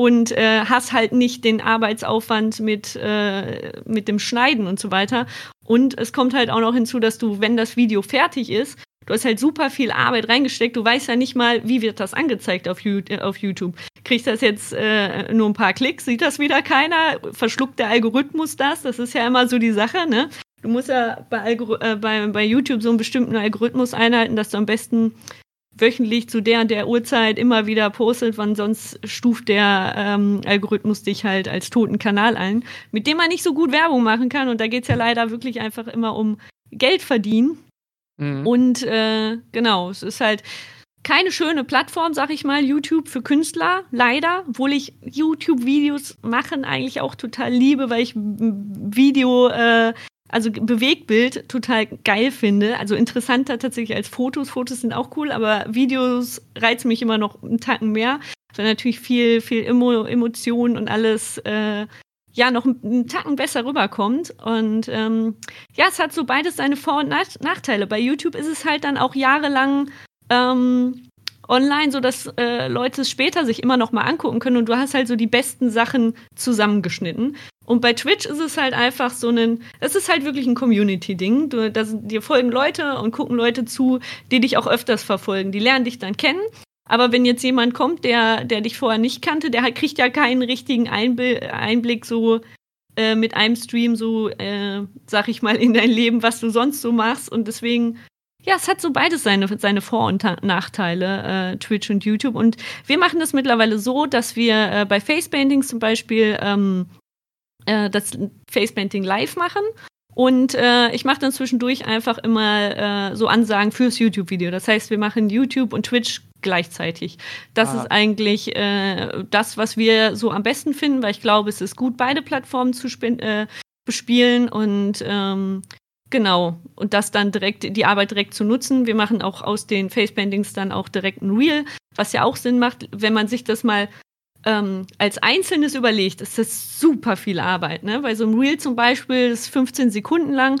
und äh, hast halt nicht den Arbeitsaufwand mit, äh, mit dem Schneiden und so weiter. Und es kommt halt auch noch hinzu, dass du, wenn das Video fertig ist, du hast halt super viel Arbeit reingesteckt, du weißt ja nicht mal, wie wird das angezeigt auf, auf YouTube. Kriegt das jetzt äh, nur ein paar Klicks, sieht das wieder keiner, verschluckt der Algorithmus das? Das ist ja immer so die Sache, ne? Du musst ja bei, äh, bei, bei YouTube so einen bestimmten Algorithmus einhalten, dass du am besten wöchentlich zu der und der Uhrzeit immer wieder postet, wann sonst stuft der ähm, Algorithmus dich halt als toten Kanal ein, mit dem man nicht so gut Werbung machen kann. Und da geht es ja leider wirklich einfach immer um Geld verdienen. Mhm. Und äh, genau, es ist halt keine schöne Plattform, sag ich mal, YouTube für Künstler, leider, obwohl ich YouTube-Videos machen eigentlich auch total liebe, weil ich Video äh, also Bewegtbild total geil finde. Also interessanter tatsächlich als Fotos. Fotos sind auch cool, aber Videos reizen mich immer noch einen Tacken mehr, weil natürlich viel, viel Emo Emotionen und alles äh, ja noch einen Tacken besser rüberkommt. Und ähm, ja, es hat so beides seine Vor- und Nachteile. Bei YouTube ist es halt dann auch jahrelang ähm, online, sodass äh, Leute es später sich immer noch mal angucken können und du hast halt so die besten Sachen zusammengeschnitten. Und bei Twitch ist es halt einfach so ein, es ist halt wirklich ein Community-Ding. Dir folgen Leute und gucken Leute zu, die dich auch öfters verfolgen. Die lernen dich dann kennen. Aber wenn jetzt jemand kommt, der, der dich vorher nicht kannte, der kriegt ja keinen richtigen Einblick so äh, mit einem Stream, so, äh, sag ich mal, in dein Leben, was du sonst so machst. Und deswegen, ja, es hat so beides seine, seine Vor- und Nachteile, äh, Twitch und YouTube. Und wir machen das mittlerweile so, dass wir äh, bei Facepaintings zum Beispiel ähm, äh, das Facepainting live machen. Und äh, ich mache dann zwischendurch einfach immer äh, so Ansagen fürs YouTube-Video. Das heißt, wir machen YouTube und Twitch gleichzeitig. Das ah. ist eigentlich äh, das, was wir so am besten finden, weil ich glaube, es ist gut, beide Plattformen zu äh, bespielen. Und ähm, Genau, und das dann direkt, die Arbeit direkt zu nutzen. Wir machen auch aus den Facepaintings dann auch direkt ein Reel, was ja auch Sinn macht, wenn man sich das mal ähm, als Einzelnes überlegt, ist das super viel Arbeit. Ne? Bei so einem Reel zum Beispiel ist 15 Sekunden lang.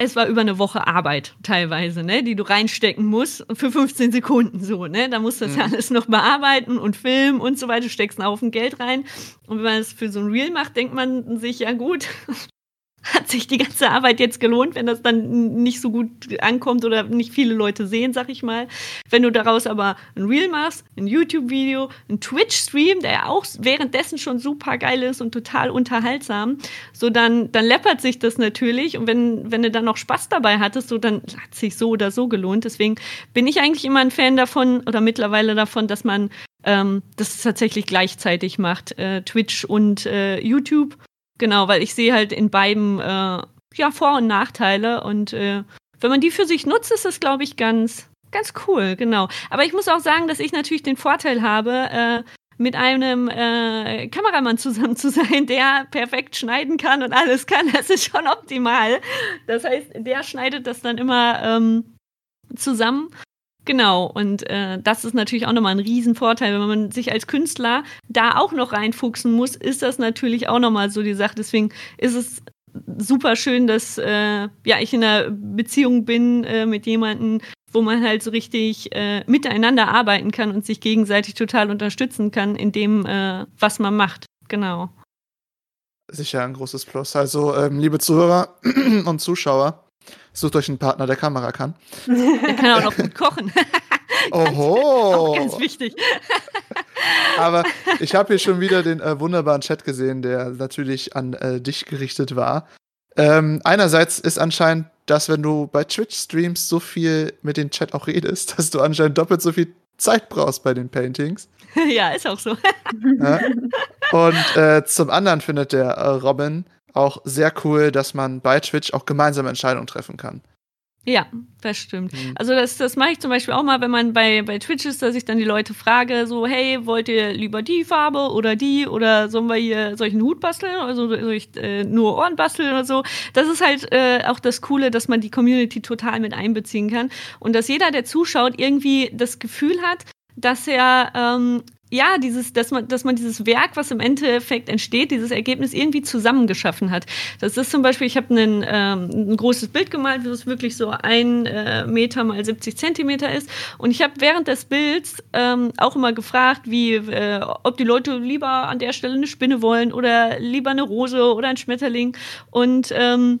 Es war über eine Woche Arbeit teilweise, ne, die du reinstecken musst für 15 Sekunden so, ne? Da musst du das mhm. alles noch bearbeiten und filmen und so weiter, du steckst einen Haufen Geld rein. Und wenn man es für so ein Reel macht, denkt man sich, ja gut, hat sich die ganze Arbeit jetzt gelohnt, wenn das dann nicht so gut ankommt oder nicht viele Leute sehen, sag ich mal. Wenn du daraus aber ein Reel machst, ein YouTube-Video, ein Twitch-Stream, der ja auch währenddessen schon super geil ist und total unterhaltsam, so dann, dann läppert sich das natürlich und wenn, wenn du dann noch Spaß dabei hattest, so dann hat sich so oder so gelohnt. Deswegen bin ich eigentlich immer ein Fan davon oder mittlerweile davon, dass man ähm, das tatsächlich gleichzeitig macht, äh, Twitch und äh, YouTube Genau, weil ich sehe halt in beiden äh, ja Vor- und Nachteile und äh, wenn man die für sich nutzt, ist das, glaube ich, ganz, ganz cool, genau. Aber ich muss auch sagen, dass ich natürlich den Vorteil habe, äh, mit einem äh, Kameramann zusammen zu sein, der perfekt schneiden kann und alles kann. Das ist schon optimal. Das heißt, der schneidet das dann immer ähm, zusammen Genau, und äh, das ist natürlich auch nochmal ein Riesenvorteil. Wenn man sich als Künstler da auch noch reinfuchsen muss, ist das natürlich auch nochmal so die Sache. Deswegen ist es super schön, dass äh, ja, ich in einer Beziehung bin äh, mit jemandem, wo man halt so richtig äh, miteinander arbeiten kann und sich gegenseitig total unterstützen kann in dem, äh, was man macht. Genau. Sicher ein großes Plus. Also, ähm, liebe Zuhörer und Zuschauer, Sucht euch einen Partner, der Kamera kann. Der kann auch noch gut kochen. Oho. Auch ganz wichtig. Aber ich habe hier schon wieder den äh, wunderbaren Chat gesehen, der natürlich an äh, dich gerichtet war. Ähm, einerseits ist anscheinend, dass wenn du bei Twitch-Streams so viel mit dem Chat auch redest, dass du anscheinend doppelt so viel Zeit brauchst bei den Paintings. Ja, ist auch so. Ja? Und äh, zum anderen findet der äh, Robin, auch sehr cool, dass man bei Twitch auch gemeinsame Entscheidungen treffen kann. Ja, das stimmt. Mhm. Also das, das mache ich zum Beispiel auch mal, wenn man bei, bei Twitch ist, dass ich dann die Leute frage, so, hey, wollt ihr lieber die Farbe oder die oder sollen wir hier solchen Hut basteln oder soll ich äh, nur Ohren basteln oder so. Das ist halt äh, auch das Coole, dass man die Community total mit einbeziehen kann und dass jeder, der zuschaut, irgendwie das Gefühl hat, dass er ähm, ja, dieses, dass man, dass man dieses Werk, was im Endeffekt entsteht, dieses Ergebnis irgendwie zusammengeschaffen hat. Das ist zum Beispiel, ich habe ähm, ein großes Bild gemalt, das wirklich so ein äh, Meter mal 70 Zentimeter ist. Und ich habe während des Bilds ähm, auch immer gefragt, wie, äh, ob die Leute lieber an der Stelle eine Spinne wollen oder lieber eine Rose oder ein Schmetterling. Und ähm,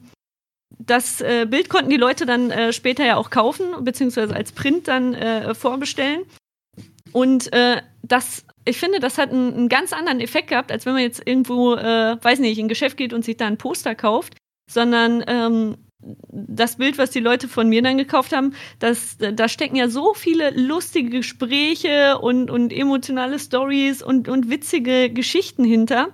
das äh, Bild konnten die Leute dann äh, später ja auch kaufen, beziehungsweise als Print dann äh, vorbestellen. Und äh, das, ich finde, das hat einen, einen, ganz anderen Effekt gehabt, als wenn man jetzt irgendwo, äh, weiß nicht, in ein Geschäft geht und sich da ein Poster kauft, sondern ähm, das Bild, was die Leute von mir dann gekauft haben, das, da stecken ja so viele lustige Gespräche und, und emotionale Stories und, und witzige Geschichten hinter.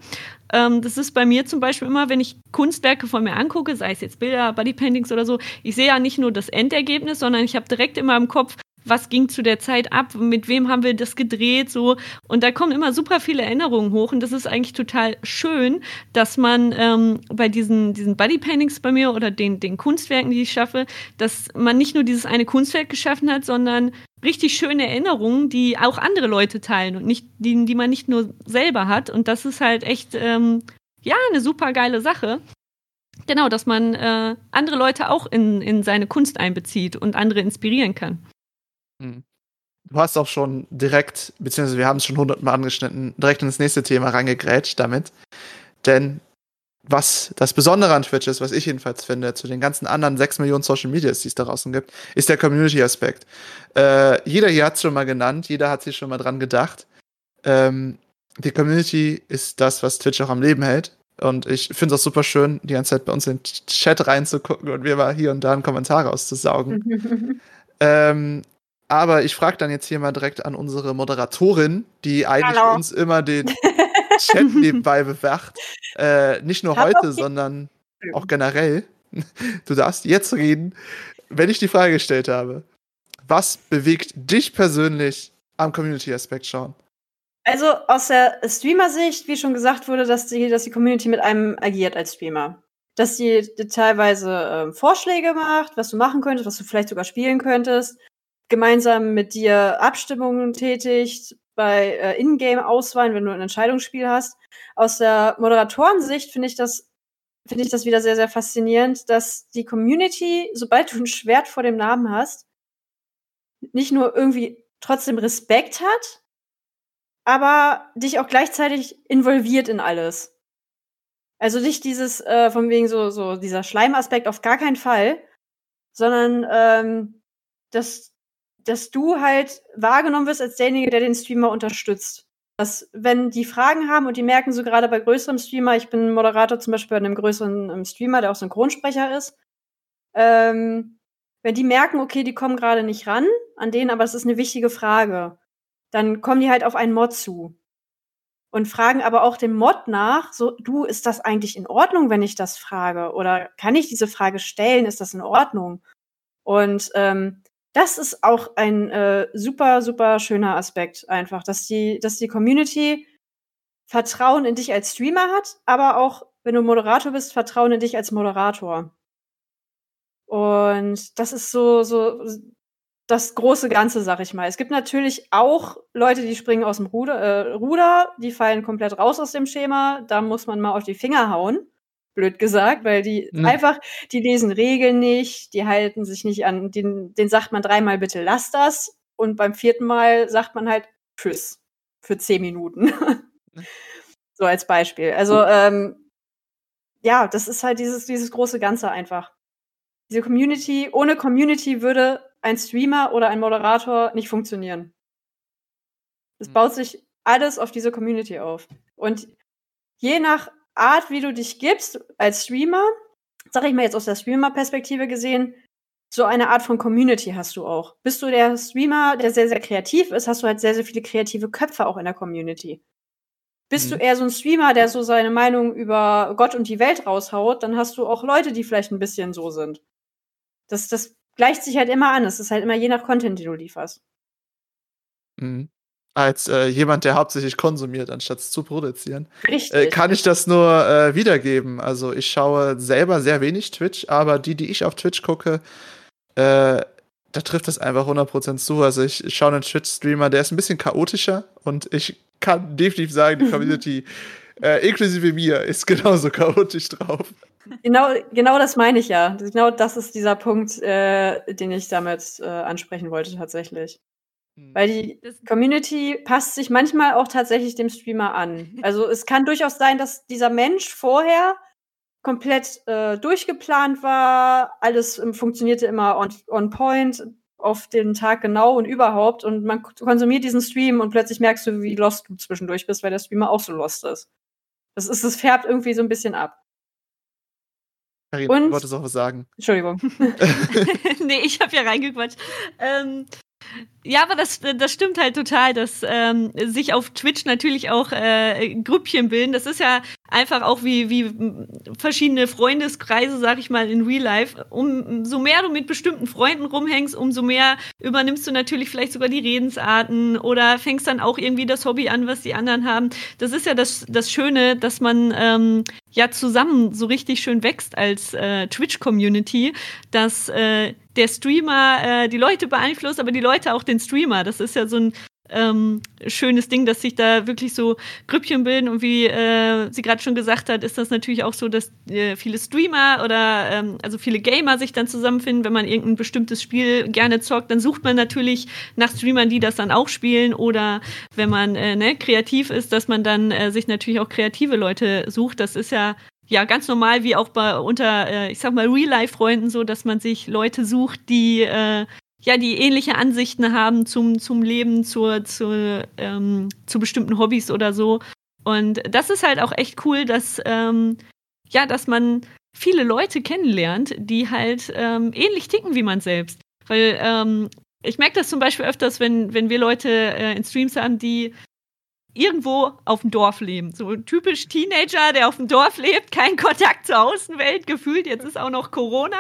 Ähm, das ist bei mir zum Beispiel immer, wenn ich Kunstwerke von mir angucke, sei es jetzt Bilder, Bodypaintings oder so, ich sehe ja nicht nur das Endergebnis, sondern ich habe direkt immer im Kopf, was ging zu der Zeit ab, mit wem haben wir das gedreht, so. Und da kommen immer super viele Erinnerungen hoch und das ist eigentlich total schön, dass man ähm, bei diesen, diesen Bodypaintings bei mir oder den, den Kunstwerken, die ich schaffe, dass man nicht nur dieses eine Kunstwerk geschaffen hat, sondern richtig schöne Erinnerungen, die auch andere Leute teilen und nicht, die, die man nicht nur selber hat. Und das ist halt echt, ähm, ja, eine super geile Sache. Genau, dass man äh, andere Leute auch in, in seine Kunst einbezieht und andere inspirieren kann. Hm. Du hast auch schon direkt, beziehungsweise wir haben es schon hundertmal angeschnitten, direkt ins nächste Thema reingegrätscht damit. Denn was das Besondere an Twitch ist, was ich jedenfalls finde, zu den ganzen anderen 6 Millionen Social Medias, die es da draußen gibt, ist der Community-Aspekt. Äh, jeder hier hat es schon mal genannt, jeder hat sich schon mal dran gedacht. Ähm, die Community ist das, was Twitch auch am Leben hält. Und ich finde es auch super schön, die ganze Zeit bei uns in den Chat reinzugucken und mir mal hier und da einen Kommentar rauszusaugen. ähm, aber ich frage dann jetzt hier mal direkt an unsere Moderatorin, die eigentlich Hallo. uns immer den Chat nebenbei bewacht. Äh, nicht nur heute, sondern auch generell. Du darfst jetzt reden, wenn ich die Frage gestellt habe. Was bewegt dich persönlich am Community-Aspekt schauen? Also aus der Streamer-Sicht, wie schon gesagt wurde, dass die, dass die Community mit einem agiert als Streamer. dass die dir teilweise äh, Vorschläge macht, was du machen könntest, was du vielleicht sogar spielen könntest, gemeinsam mit dir Abstimmungen tätigt bei äh, Ingame-Auswahlen, wenn du ein Entscheidungsspiel hast. Aus der Moderatorensicht finde ich das finde ich das wieder sehr, sehr faszinierend, dass die Community, sobald du ein Schwert vor dem Namen hast, nicht nur irgendwie trotzdem Respekt hat, aber dich auch gleichzeitig involviert in alles. Also nicht dieses, äh, von wegen so, so dieser Schleimaspekt auf gar keinen Fall, sondern ähm, dass, dass du halt wahrgenommen wirst als derjenige, der den Streamer unterstützt. Dass, wenn die Fragen haben und die merken so gerade bei größerem Streamer, ich bin Moderator zum Beispiel bei einem größeren ähm, Streamer, der auch Synchronsprecher ist, ähm, wenn die merken, okay, die kommen gerade nicht ran an denen, aber es ist eine wichtige Frage, dann kommen die halt auf einen Mod zu und fragen aber auch dem Mod nach, so, du, ist das eigentlich in Ordnung, wenn ich das frage? Oder kann ich diese Frage stellen? Ist das in Ordnung? Und ähm, das ist auch ein äh, super, super schöner Aspekt einfach, dass die, dass die Community Vertrauen in dich als Streamer hat, aber auch, wenn du Moderator bist, Vertrauen in dich als Moderator. Und das ist so, so das große Ganze, sag ich mal. Es gibt natürlich auch Leute, die springen aus dem Ruder, äh, Ruder, die fallen komplett raus aus dem Schema. Da muss man mal auf die Finger hauen, blöd gesagt, weil die mhm. einfach, die lesen Regeln nicht, die halten sich nicht an, den, den sagt man dreimal bitte lass das und beim vierten Mal sagt man halt Tschüss für zehn Minuten. so als Beispiel. Also ähm, ja, das ist halt dieses, dieses große Ganze einfach. Diese Community, ohne Community würde ein Streamer oder ein Moderator nicht funktionieren. Es mhm. baut sich alles auf diese Community auf. Und je nach Art, wie du dich gibst als Streamer, sag ich mal jetzt aus der Streamer-Perspektive gesehen, so eine Art von Community hast du auch. Bist du der Streamer, der sehr, sehr kreativ ist, hast du halt sehr, sehr viele kreative Köpfe auch in der Community. Bist mhm. du eher so ein Streamer, der so seine Meinung über Gott und die Welt raushaut, dann hast du auch Leute, die vielleicht ein bisschen so sind. Das, das gleicht sich halt immer an. Es ist halt immer je nach Content, den du lieferst. Mhm. Als äh, jemand, der hauptsächlich konsumiert, anstatt zu produzieren, Richtig. Äh, kann ich das nur äh, wiedergeben. Also ich schaue selber sehr wenig Twitch, aber die, die ich auf Twitch gucke, äh, da trifft das einfach 100% zu. Also ich, ich schaue einen Twitch-Streamer, der ist ein bisschen chaotischer und ich kann definitiv sagen, die Community, äh, inklusive mir, ist genauso chaotisch drauf. Genau, genau das meine ich ja. Genau das ist dieser Punkt, äh, den ich damit ansprechen wollte tatsächlich. Hm. Weil die Community passt sich manchmal auch tatsächlich dem Streamer an. Also es kann durchaus sein, dass dieser Mensch vorher komplett äh, durchgeplant war, alles ähm, funktionierte immer on, on point, auf den Tag genau und überhaupt und man konsumiert diesen Stream und plötzlich merkst du, wie lost du zwischendurch bist, weil der Streamer auch so lost ist. Das ist, es färbt irgendwie so ein bisschen ab. Karin, und, du wolltest auch was sagen. Entschuldigung. nee, ich habe ja reingequatscht. Ähm, ja, aber das, das stimmt halt total, dass ähm, sich auf Twitch natürlich auch äh, Grüppchen bilden. Das ist ja einfach auch wie, wie verschiedene Freundeskreise, sag ich mal, in Real Life. Umso mehr du mit bestimmten Freunden rumhängst, umso mehr übernimmst du natürlich vielleicht sogar die Redensarten oder fängst dann auch irgendwie das Hobby an, was die anderen haben. Das ist ja das, das Schöne, dass man ähm, ja zusammen so richtig schön wächst als äh, Twitch-Community, dass äh, der Streamer äh, die Leute beeinflusst, aber die Leute auch den Streamer. Das ist ja so ein ähm, schönes Ding, dass sich da wirklich so Grüppchen bilden. Und wie äh, sie gerade schon gesagt hat, ist das natürlich auch so, dass äh, viele Streamer oder ähm, also viele Gamer sich dann zusammenfinden, wenn man irgendein bestimmtes Spiel gerne zockt, dann sucht man natürlich nach Streamern, die das dann auch spielen. Oder wenn man äh, ne, kreativ ist, dass man dann äh, sich natürlich auch kreative Leute sucht. Das ist ja ja, ganz normal wie auch bei unter, äh, ich sag mal, Real-Life-Freunden so, dass man sich Leute sucht, die äh, ja, die ähnliche Ansichten haben zum, zum Leben, zur, zur, ähm, zu bestimmten Hobbys oder so. Und das ist halt auch echt cool, dass, ähm, ja, dass man viele Leute kennenlernt, die halt ähm, ähnlich ticken wie man selbst. Weil ähm, ich merke das zum Beispiel öfters, wenn, wenn wir Leute äh, in Streams haben, die irgendwo auf dem Dorf leben. So ein typisch Teenager, der auf dem Dorf lebt, kein Kontakt zur Außenwelt gefühlt. Jetzt ist auch noch Corona.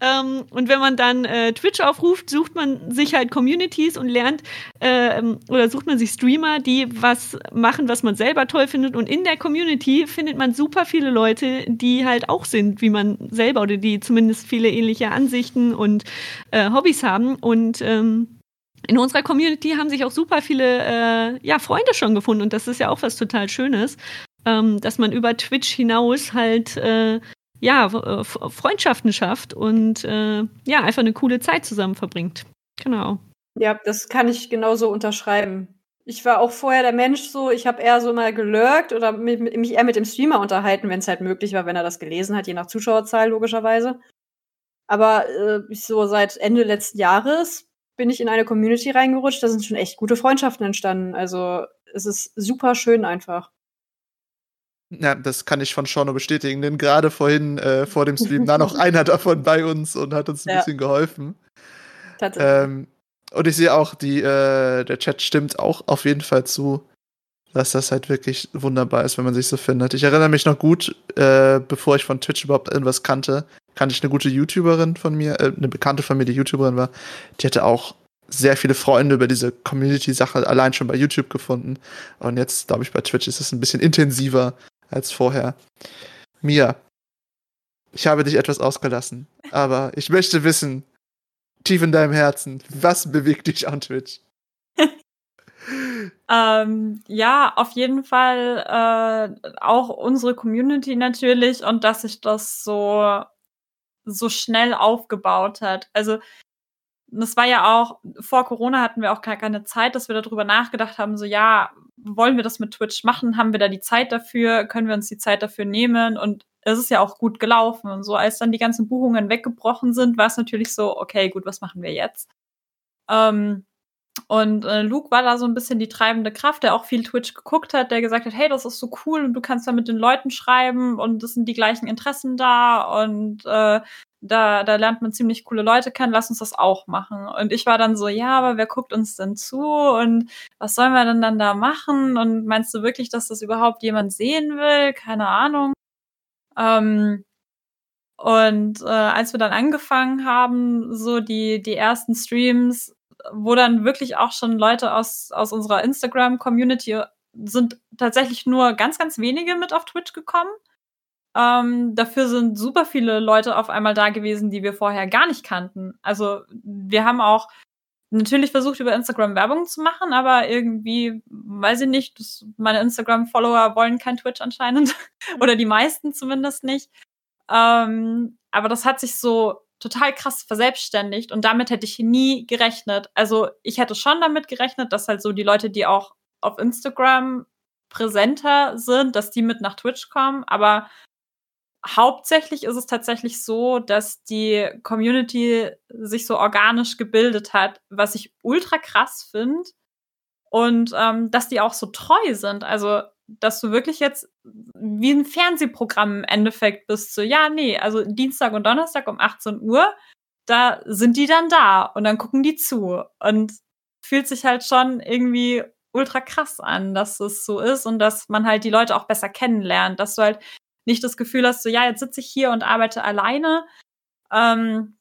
Ähm, und wenn man dann äh, Twitch aufruft, sucht man sich halt Communities und lernt äh, oder sucht man sich Streamer, die was machen, was man selber toll findet. Und in der Community findet man super viele Leute, die halt auch sind, wie man selber oder die zumindest viele ähnliche Ansichten und äh, Hobbys haben. Und ähm, in unserer Community haben sich auch super viele äh, ja, Freunde schon gefunden und das ist ja auch was total Schönes, ähm, dass man über Twitch hinaus halt äh, ja, Freundschaften schafft und äh, ja, einfach eine coole Zeit zusammen verbringt. Genau. Ja, das kann ich genauso unterschreiben. Ich war auch vorher der Mensch so, ich habe eher so mal gelurkt oder mich eher mit dem Streamer unterhalten, wenn es halt möglich war, wenn er das gelesen hat, je nach Zuschauerzahl logischerweise. Aber äh, so seit Ende letzten Jahres bin ich in eine Community reingerutscht, da sind schon echt gute Freundschaften entstanden. Also es ist super schön einfach. Ja, das kann ich von Shauno bestätigen, denn gerade vorhin äh, vor dem Stream war noch einer davon bei uns und hat uns ein ja. bisschen geholfen. Tatsächlich. Ähm, und ich sehe auch, die, äh, der Chat stimmt auch auf jeden Fall zu, dass das halt wirklich wunderbar ist, wenn man sich so findet. Ich erinnere mich noch gut, äh, bevor ich von Twitch überhaupt irgendwas kannte, kannte ich eine gute YouTuberin von mir, äh, eine Bekannte von mir, die YouTuberin war, die hatte auch sehr viele Freunde über diese Community-Sache allein schon bei YouTube gefunden. Und jetzt, glaube ich, bei Twitch ist es ein bisschen intensiver als vorher. Mia, ich habe dich etwas ausgelassen, aber ich möchte wissen, tief in deinem Herzen, was bewegt dich an Twitch? ähm, ja, auf jeden Fall äh, auch unsere Community natürlich und dass sich das so so schnell aufgebaut hat. Also das war ja auch, vor Corona hatten wir auch gar keine Zeit, dass wir darüber nachgedacht haben, so ja, wollen wir das mit Twitch machen? Haben wir da die Zeit dafür? Können wir uns die Zeit dafür nehmen? Und es ist ja auch gut gelaufen. Und so, als dann die ganzen Buchungen weggebrochen sind, war es natürlich so, okay, gut, was machen wir jetzt? Ähm, und äh, Luke war da so ein bisschen die treibende Kraft, der auch viel Twitch geguckt hat, der gesagt hat, hey, das ist so cool und du kannst da mit den Leuten schreiben und es sind die gleichen Interessen da und äh, da, da lernt man ziemlich coole Leute kennen, lass uns das auch machen. Und ich war dann so, ja, aber wer guckt uns denn zu und was sollen wir denn dann da machen? Und meinst du wirklich, dass das überhaupt jemand sehen will? Keine Ahnung. Ähm, und äh, als wir dann angefangen haben, so die, die ersten Streams wo dann wirklich auch schon Leute aus, aus unserer Instagram-Community sind tatsächlich nur ganz, ganz wenige mit auf Twitch gekommen. Ähm, dafür sind super viele Leute auf einmal da gewesen, die wir vorher gar nicht kannten. Also wir haben auch natürlich versucht, über Instagram Werbung zu machen, aber irgendwie, weiß ich nicht, das, meine Instagram-Follower wollen kein Twitch anscheinend. Oder die meisten zumindest nicht. Ähm, aber das hat sich so total krass verselbstständigt und damit hätte ich nie gerechnet. Also ich hätte schon damit gerechnet, dass halt so die Leute, die auch auf Instagram präsenter sind, dass die mit nach Twitch kommen, aber hauptsächlich ist es tatsächlich so, dass die Community sich so organisch gebildet hat, was ich ultra krass finde und ähm, dass die auch so treu sind. Also dass du wirklich jetzt wie ein Fernsehprogramm im Endeffekt bist, so, ja, nee, also Dienstag und Donnerstag um 18 Uhr, da sind die dann da und dann gucken die zu und fühlt sich halt schon irgendwie ultra krass an, dass es so ist und dass man halt die Leute auch besser kennenlernt, dass du halt nicht das Gefühl hast, so, ja, jetzt sitze ich hier und arbeite alleine, ähm,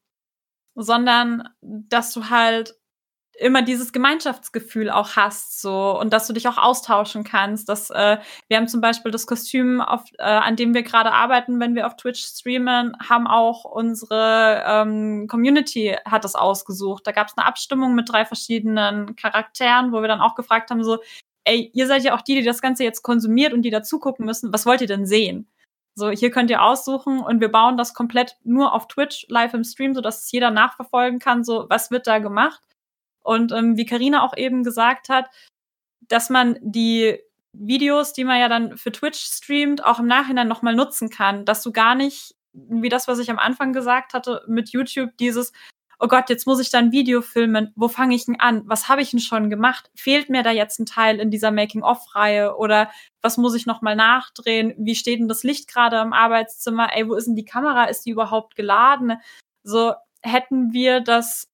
sondern dass du halt immer dieses Gemeinschaftsgefühl auch hast so und dass du dich auch austauschen kannst. Dass, äh, wir haben zum Beispiel das Kostüm, auf, äh, an dem wir gerade arbeiten, wenn wir auf Twitch streamen, haben auch unsere ähm, Community hat das ausgesucht. Da gab es eine Abstimmung mit drei verschiedenen Charakteren, wo wir dann auch gefragt haben, so, ey, ihr seid ja auch die, die das Ganze jetzt konsumiert und die da zugucken müssen. Was wollt ihr denn sehen? So, hier könnt ihr aussuchen und wir bauen das komplett nur auf Twitch live im Stream, so dass jeder nachverfolgen kann, so was wird da gemacht. Und ähm, wie Karina auch eben gesagt hat, dass man die Videos, die man ja dann für Twitch streamt, auch im Nachhinein nochmal nutzen kann, dass du gar nicht, wie das, was ich am Anfang gesagt hatte, mit YouTube dieses, oh Gott, jetzt muss ich da ein Video filmen, wo fange ich denn an? Was habe ich denn schon gemacht? Fehlt mir da jetzt ein Teil in dieser Making-of-Reihe? Oder was muss ich nochmal nachdrehen? Wie steht denn das Licht gerade im Arbeitszimmer? Ey, wo ist denn die Kamera? Ist die überhaupt geladen? So hätten wir das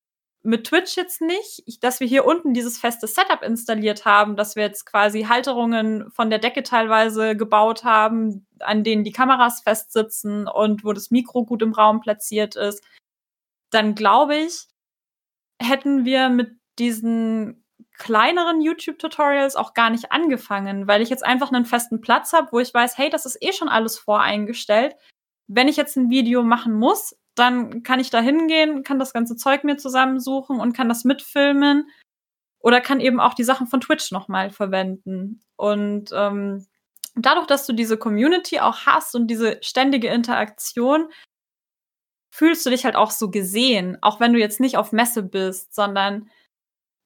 mit Twitch jetzt nicht, ich, dass wir hier unten dieses feste Setup installiert haben, dass wir jetzt quasi Halterungen von der Decke teilweise gebaut haben, an denen die Kameras festsitzen und wo das Mikro gut im Raum platziert ist, dann glaube ich, hätten wir mit diesen kleineren YouTube-Tutorials auch gar nicht angefangen, weil ich jetzt einfach einen festen Platz habe, wo ich weiß, hey, das ist eh schon alles voreingestellt. Wenn ich jetzt ein Video machen muss, dann kann ich da hingehen, kann das ganze Zeug mir zusammensuchen und kann das mitfilmen oder kann eben auch die Sachen von Twitch nochmal verwenden. Und ähm, dadurch, dass du diese Community auch hast und diese ständige Interaktion, fühlst du dich halt auch so gesehen, auch wenn du jetzt nicht auf Messe bist, sondern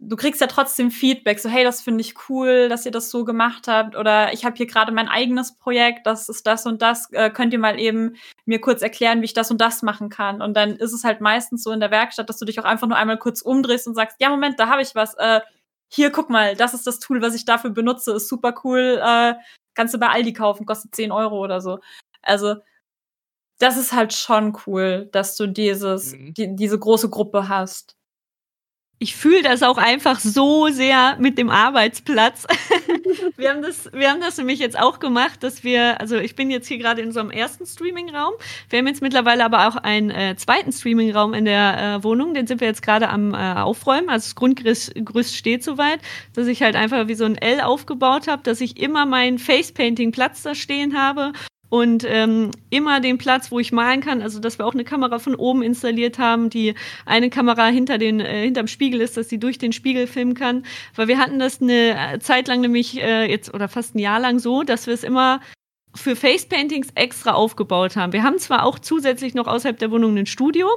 du kriegst ja trotzdem Feedback, so hey, das finde ich cool, dass ihr das so gemacht habt. Oder ich habe hier gerade mein eigenes Projekt, das ist das und das, äh, könnt ihr mal eben mir kurz erklären, wie ich das und das machen kann? Und dann ist es halt meistens so in der Werkstatt, dass du dich auch einfach nur einmal kurz umdrehst und sagst, ja Moment, da habe ich was, äh, hier guck mal, das ist das Tool, was ich dafür benutze, ist super cool, äh, kannst du bei Aldi kaufen, kostet 10 Euro oder so. Also das ist halt schon cool, dass du dieses, mhm. die, diese große Gruppe hast ich fühle das auch einfach so sehr mit dem Arbeitsplatz. wir, haben das, wir haben das nämlich jetzt auch gemacht, dass wir, also ich bin jetzt hier gerade in so einem ersten Streaming-Raum. Wir haben jetzt mittlerweile aber auch einen äh, zweiten Streaming-Raum in der äh, Wohnung. Den sind wir jetzt gerade am äh, Aufräumen. Also das Grundgerüst steht soweit, dass ich halt einfach wie so ein L aufgebaut habe, dass ich immer meinen Face-Painting-Platz da stehen habe und ähm, immer den Platz, wo ich malen kann. Also, dass wir auch eine Kamera von oben installiert haben, die eine Kamera hinter den äh, hinterm Spiegel ist, dass sie durch den Spiegel filmen kann. Weil wir hatten das eine Zeit lang nämlich äh, jetzt oder fast ein Jahr lang so, dass wir es immer für Facepaintings extra aufgebaut haben. Wir haben zwar auch zusätzlich noch außerhalb der Wohnung ein Studio,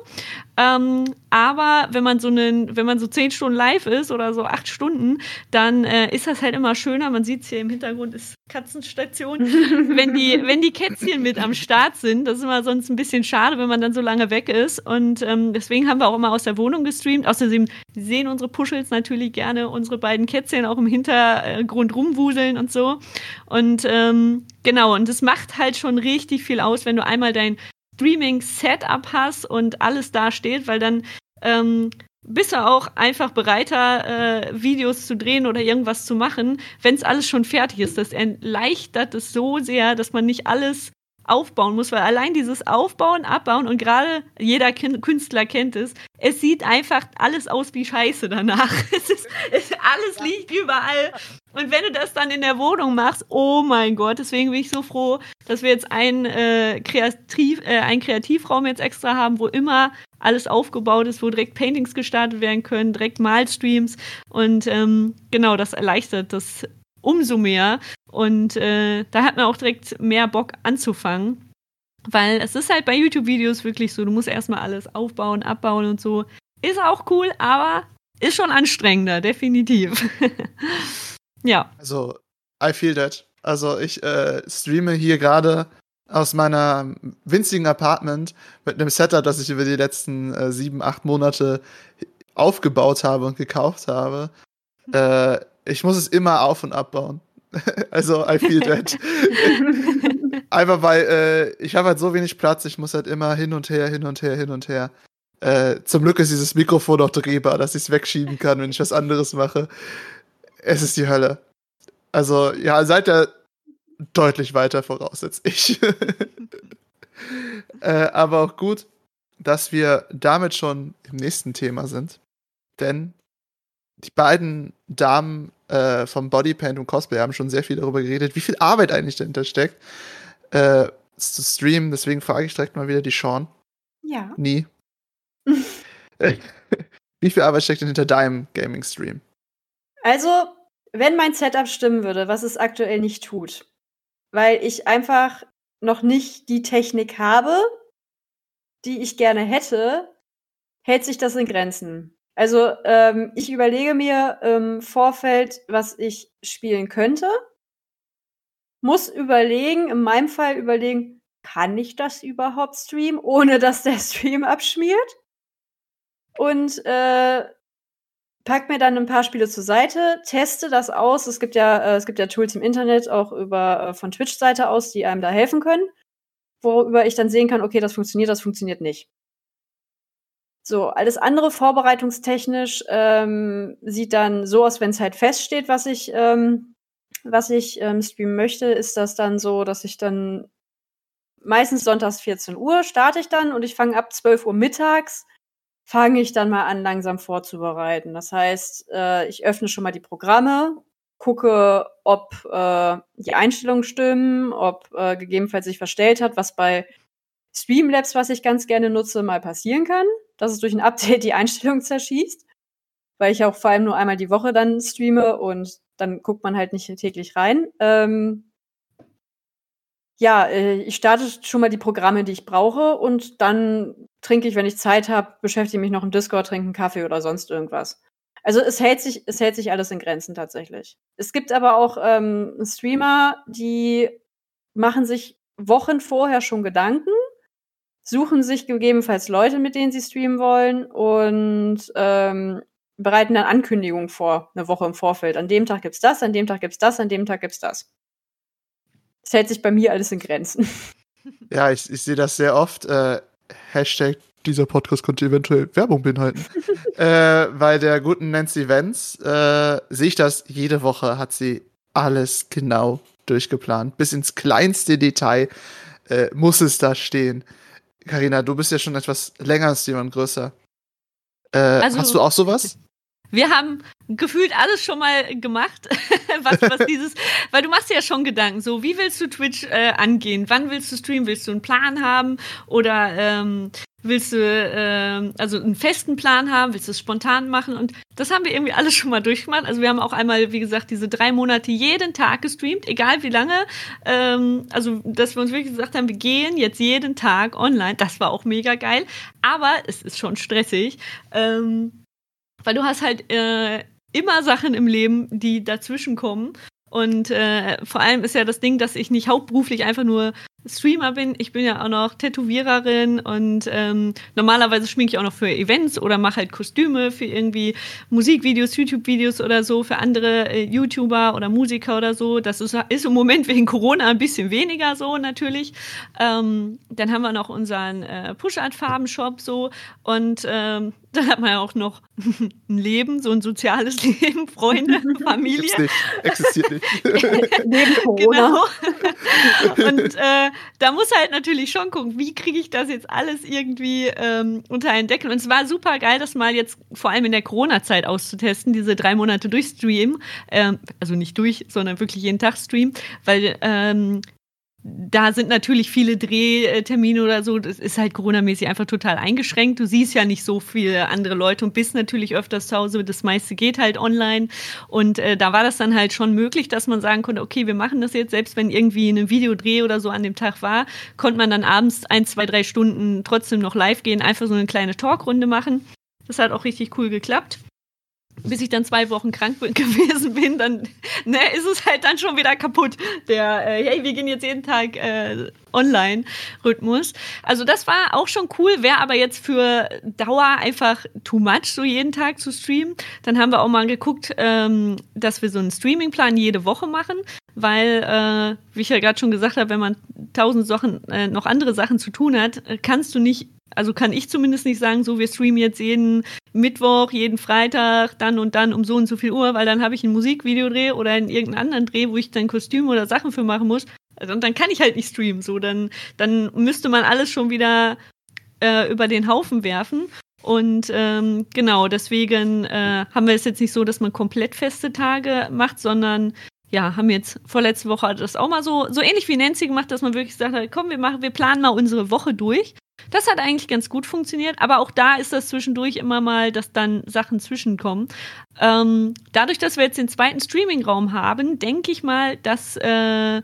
ähm, aber wenn man so einen, wenn man so zehn Stunden live ist oder so acht Stunden, dann äh, ist das halt immer schöner. Man sieht es hier im Hintergrund ist Katzenstation, wenn die, wenn die Kätzchen mit am Start sind. Das ist immer sonst ein bisschen schade, wenn man dann so lange weg ist. Und ähm, deswegen haben wir auch immer aus der Wohnung gestreamt. Außerdem sehen unsere Puschels natürlich gerne unsere beiden Kätzchen auch im Hintergrund rumwuseln und so. Und ähm, genau, und das macht halt schon richtig viel aus, wenn du einmal dein Streaming-Setup hast und alles da steht, weil dann ähm, bist du auch einfach bereiter, äh, Videos zu drehen oder irgendwas zu machen, wenn es alles schon fertig ist. Das erleichtert es so sehr, dass man nicht alles aufbauen muss, weil allein dieses Aufbauen, Abbauen und gerade jeder Künstler kennt es, es sieht einfach alles aus wie Scheiße danach. Es ist, es, alles liegt überall. Und wenn du das dann in der Wohnung machst, oh mein Gott, deswegen bin ich so froh, dass wir jetzt einen, äh, Kreativ, äh, einen Kreativraum jetzt extra haben, wo immer alles aufgebaut ist, wo direkt Paintings gestartet werden können, direkt Malstreams. Und ähm, genau, das erleichtert das umso mehr. Und äh, da hat man auch direkt mehr Bock anzufangen. Weil es ist halt bei YouTube-Videos wirklich so, du musst erstmal alles aufbauen, abbauen und so. Ist auch cool, aber ist schon anstrengender, definitiv. ja. Also, I feel that. Also, ich äh, streame hier gerade aus meiner winzigen Apartment mit einem Setup, das ich über die letzten äh, sieben, acht Monate aufgebaut habe und gekauft habe. Äh, ich muss es immer auf- und abbauen. also, I feel that. Einfach weil äh, ich habe halt so wenig Platz, ich muss halt immer hin und her, hin und her, hin und her. Äh, zum Glück ist dieses Mikrofon auch drehbar, dass ich es wegschieben kann, wenn ich was anderes mache. Es ist die Hölle. Also, ja, seid ihr deutlich weiter voraus als ich. äh, aber auch gut, dass wir damit schon im nächsten Thema sind. Denn die beiden Damen äh, vom Bodypaint und Cosplay haben schon sehr viel darüber geredet, wie viel Arbeit eigentlich dahinter steckt, äh, zu streamen. Deswegen frage ich direkt mal wieder die Sean. Ja. Nie. wie viel Arbeit steckt denn hinter deinem Gaming-Stream? Also, wenn mein Setup stimmen würde, was es aktuell nicht tut, weil ich einfach noch nicht die Technik habe, die ich gerne hätte, hält sich das in Grenzen. Also ähm, ich überlege mir im Vorfeld, was ich spielen könnte, muss überlegen, in meinem Fall überlegen, kann ich das überhaupt streamen, ohne dass der Stream abschmiert? Und äh, pack mir dann ein paar Spiele zur Seite, teste das aus. Es gibt ja, äh, es gibt ja Tools im Internet, auch über äh, von Twitch-Seite aus, die einem da helfen können, worüber ich dann sehen kann, okay, das funktioniert, das funktioniert nicht. So, alles andere vorbereitungstechnisch ähm, sieht dann so aus, wenn es halt feststeht, was ich, ähm, was ich ähm, streamen möchte, ist das dann so, dass ich dann meistens sonntags 14 Uhr starte ich dann und ich fange ab 12 Uhr mittags, fange ich dann mal an, langsam vorzubereiten. Das heißt, äh, ich öffne schon mal die Programme, gucke, ob äh, die Einstellungen stimmen, ob äh, gegebenenfalls sich verstellt hat, was bei Streamlabs, was ich ganz gerne nutze, mal passieren kann, dass es durch ein Update die Einstellung zerschießt, weil ich auch vor allem nur einmal die Woche dann streame und dann guckt man halt nicht täglich rein. Ähm, ja, äh, ich starte schon mal die Programme, die ich brauche und dann trinke ich, wenn ich Zeit habe, beschäftige mich noch im Discord, trinke einen Kaffee oder sonst irgendwas. Also es hält sich, es hält sich alles in Grenzen tatsächlich. Es gibt aber auch ähm, Streamer, die machen sich Wochen vorher schon Gedanken suchen sich gegebenenfalls Leute, mit denen sie streamen wollen und ähm, bereiten dann Ankündigungen vor, eine Woche im Vorfeld. An dem Tag gibt's das, an dem Tag gibt's das, an dem Tag gibt's das. Das hält sich bei mir alles in Grenzen. Ja, ich, ich sehe das sehr oft. Äh, Hashtag dieser Podcast könnte eventuell Werbung beinhalten. äh, bei der guten Nancy Vance äh, sehe ich das, jede Woche hat sie alles genau durchgeplant. Bis ins kleinste Detail äh, muss es da stehen. Karina, du bist ja schon etwas länger als jemand größer. Äh, also, hast du auch sowas? Wir haben gefühlt alles schon mal gemacht, was, was dieses, weil du machst ja schon Gedanken, so wie willst du Twitch äh, angehen? Wann willst du streamen? Willst du einen Plan haben oder ähm, Willst du äh, also einen festen Plan haben? Willst du es spontan machen? Und das haben wir irgendwie alles schon mal durchgemacht. Also wir haben auch einmal, wie gesagt, diese drei Monate jeden Tag gestreamt, egal wie lange. Ähm, also dass wir uns wirklich gesagt haben, wir gehen jetzt jeden Tag online. Das war auch mega geil. Aber es ist schon stressig, ähm, weil du hast halt äh, immer Sachen im Leben, die dazwischen kommen. Und äh, vor allem ist ja das Ding, dass ich nicht hauptberuflich einfach nur Streamer bin. Ich bin ja auch noch Tätowiererin und ähm, normalerweise schminke ich auch noch für Events oder mache halt Kostüme für irgendwie Musikvideos, YouTube-Videos oder so für andere äh, YouTuber oder Musiker oder so. Das ist, ist im Moment wegen Corona ein bisschen weniger so natürlich. Ähm, dann haben wir noch unseren äh, Push-Art-Farben-Shop so und ähm, dann hat man ja auch noch ein Leben, so ein soziales Leben, Freunde, Familie. Gibt's nicht, existiert nicht. Neben Corona. Genau. Und äh, da muss halt natürlich schon gucken, wie kriege ich das jetzt alles irgendwie ähm, unter einen Deckel. Und es war super geil, das mal jetzt vor allem in der Corona-Zeit auszutesten, diese drei Monate durchstreamen. Ähm, also nicht durch, sondern wirklich jeden Tag streamen, weil ähm, da sind natürlich viele Drehtermine oder so. Das ist halt Corona-mäßig einfach total eingeschränkt. Du siehst ja nicht so viele andere Leute und bist natürlich öfters zu Hause. Das meiste geht halt online. Und äh, da war das dann halt schon möglich, dass man sagen konnte, okay, wir machen das jetzt. Selbst wenn irgendwie ein Videodreh oder so an dem Tag war, konnte man dann abends ein, zwei, drei Stunden trotzdem noch live gehen, einfach so eine kleine Talkrunde machen. Das hat auch richtig cool geklappt bis ich dann zwei Wochen krank gewesen bin, dann ne, ist es halt dann schon wieder kaputt. Der, äh, hey, wir gehen jetzt jeden Tag äh, Online-Rhythmus. Also das war auch schon cool, wäre aber jetzt für Dauer einfach too much, so jeden Tag zu streamen. Dann haben wir auch mal geguckt, ähm, dass wir so einen Streamingplan jede Woche machen, weil, äh, wie ich ja gerade schon gesagt habe, wenn man tausend Sachen, äh, noch andere Sachen zu tun hat, äh, kannst du nicht also kann ich zumindest nicht sagen, so wir streamen jetzt jeden Mittwoch, jeden Freitag, dann und dann um so und so viel Uhr, weil dann habe ich ein Musikvideodreh oder in irgendeinen anderen Dreh, wo ich dann Kostüme oder Sachen für machen muss. Also, und dann kann ich halt nicht streamen. So, dann, dann müsste man alles schon wieder äh, über den Haufen werfen. Und ähm, genau, deswegen äh, haben wir es jetzt nicht so, dass man komplett feste Tage macht, sondern ja, haben jetzt vorletzte Woche das auch mal so, so ähnlich wie Nancy gemacht, dass man wirklich sagt, komm, wir machen, wir planen mal unsere Woche durch. Das hat eigentlich ganz gut funktioniert, aber auch da ist das zwischendurch immer mal, dass dann Sachen zwischenkommen. Ähm, dadurch, dass wir jetzt den zweiten Streaming-Raum haben, denke ich mal, dass äh,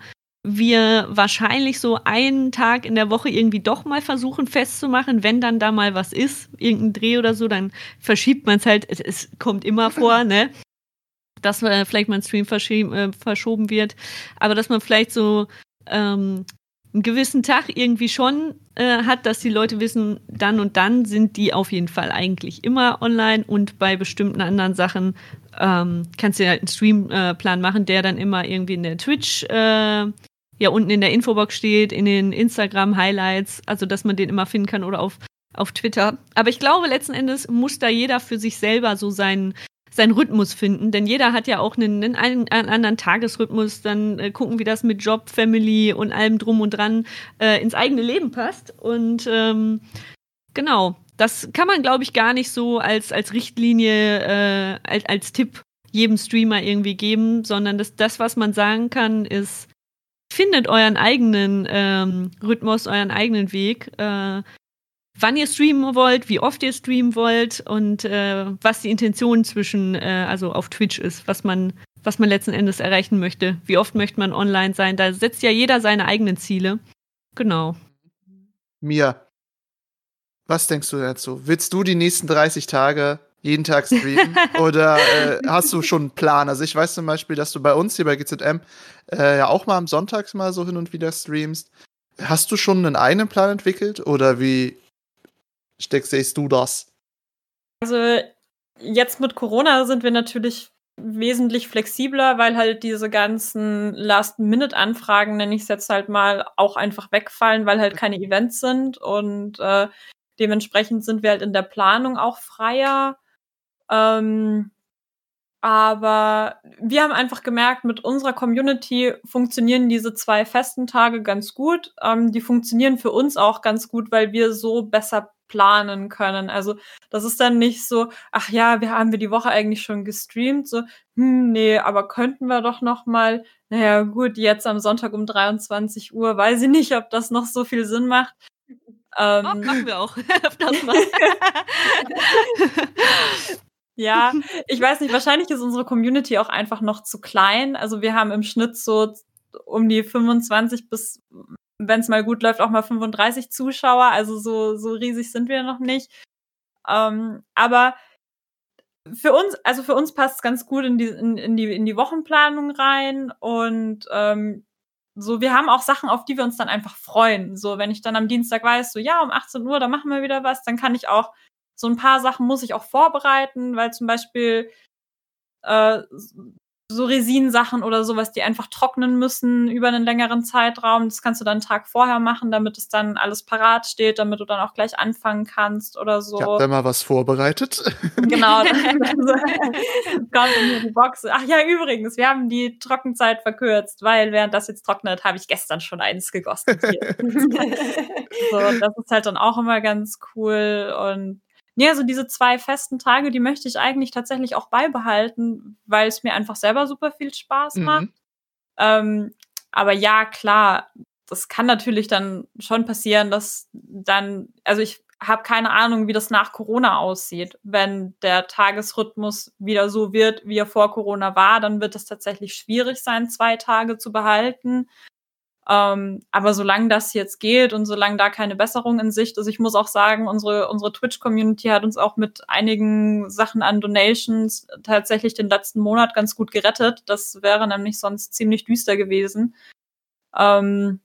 wir wahrscheinlich so einen Tag in der Woche irgendwie doch mal versuchen festzumachen, wenn dann da mal was ist, irgendein Dreh oder so, dann verschiebt man es halt. Es, es, kommt immer vor, ne? Dass äh, vielleicht mal ein Stream äh, verschoben wird, aber dass man vielleicht so ähm, einen gewissen Tag irgendwie schon äh, hat, dass die Leute wissen, dann und dann sind die auf jeden Fall eigentlich immer online und bei bestimmten anderen Sachen ähm, kannst du halt einen Streamplan äh, machen, der dann immer irgendwie in der Twitch, äh, ja unten in der Infobox steht, in den Instagram-Highlights, also dass man den immer finden kann oder auf auf Twitter. Aber ich glaube, letzten Endes muss da jeder für sich selber so seinen seinen Rhythmus finden, denn jeder hat ja auch einen, einen, einen anderen Tagesrhythmus, dann äh, gucken, wie das mit Job, Family und allem drum und dran äh, ins eigene Leben passt. Und ähm, genau, das kann man, glaube ich, gar nicht so als, als Richtlinie, äh, als, als Tipp jedem Streamer irgendwie geben, sondern das, das, was man sagen kann, ist, findet euren eigenen ähm, Rhythmus, euren eigenen Weg. Äh, wann ihr streamen wollt, wie oft ihr streamen wollt und äh, was die Intention zwischen, äh, also auf Twitch ist, was man, was man letzten Endes erreichen möchte. Wie oft möchte man online sein? Da setzt ja jeder seine eigenen Ziele. Genau. Mir. Was denkst du dazu? Willst du die nächsten 30 Tage jeden Tag streamen? oder äh, hast du schon einen Plan? Also ich weiß zum Beispiel, dass du bei uns hier bei GZM äh, ja auch mal am Sonntag mal so hin und wieder streamst. Hast du schon einen eigenen Plan entwickelt oder wie Steck, siehst du das? Also jetzt mit Corona sind wir natürlich wesentlich flexibler, weil halt diese ganzen Last-Minute-Anfragen, nenne ich es jetzt halt mal, auch einfach wegfallen, weil halt keine Events sind und äh, dementsprechend sind wir halt in der Planung auch freier. Ähm, aber wir haben einfach gemerkt, mit unserer Community funktionieren diese zwei festen Tage ganz gut. Ähm, die funktionieren für uns auch ganz gut, weil wir so besser planen können. Also das ist dann nicht so, ach ja, wir haben wir die Woche eigentlich schon gestreamt, so, hm, nee, aber könnten wir doch noch mal, naja, gut, jetzt am Sonntag um 23 Uhr, weiß ich nicht, ob das noch so viel Sinn macht. Ähm, oh, machen wir auch. Ja, ich weiß nicht, wahrscheinlich ist unsere Community auch einfach noch zu klein. Also wir haben im Schnitt so um die 25 bis, wenn es mal gut läuft, auch mal 35 Zuschauer. Also so, so riesig sind wir noch nicht. Ähm, aber für uns, also für uns passt es ganz gut in die, in, in, die, in die Wochenplanung rein und ähm, so, wir haben auch Sachen, auf die wir uns dann einfach freuen. So, wenn ich dann am Dienstag weiß, so ja, um 18 Uhr, da machen wir wieder was, dann kann ich auch so ein paar Sachen muss ich auch vorbereiten, weil zum Beispiel äh, so Resinsachen oder sowas, die einfach trocknen müssen über einen längeren Zeitraum. Das kannst du dann einen Tag vorher machen, damit es dann alles parat steht, damit du dann auch gleich anfangen kannst oder so. Ich hab da mal was vorbereitet. Genau. kommt in die Box. Ach ja, übrigens, wir haben die Trockenzeit verkürzt, weil während das jetzt trocknet, habe ich gestern schon eins gegossen. so, das ist halt dann auch immer ganz cool und Nee, also diese zwei festen Tage, die möchte ich eigentlich tatsächlich auch beibehalten, weil es mir einfach selber super viel Spaß mhm. macht. Ähm, aber ja, klar, das kann natürlich dann schon passieren, dass dann, also ich habe keine Ahnung, wie das nach Corona aussieht. Wenn der Tagesrhythmus wieder so wird, wie er vor Corona war, dann wird es tatsächlich schwierig sein, zwei Tage zu behalten. Ähm, aber solange das jetzt geht und solange da keine Besserung in Sicht ist, ich muss auch sagen, unsere, unsere Twitch-Community hat uns auch mit einigen Sachen an Donations tatsächlich den letzten Monat ganz gut gerettet. Das wäre nämlich sonst ziemlich düster gewesen. Ähm,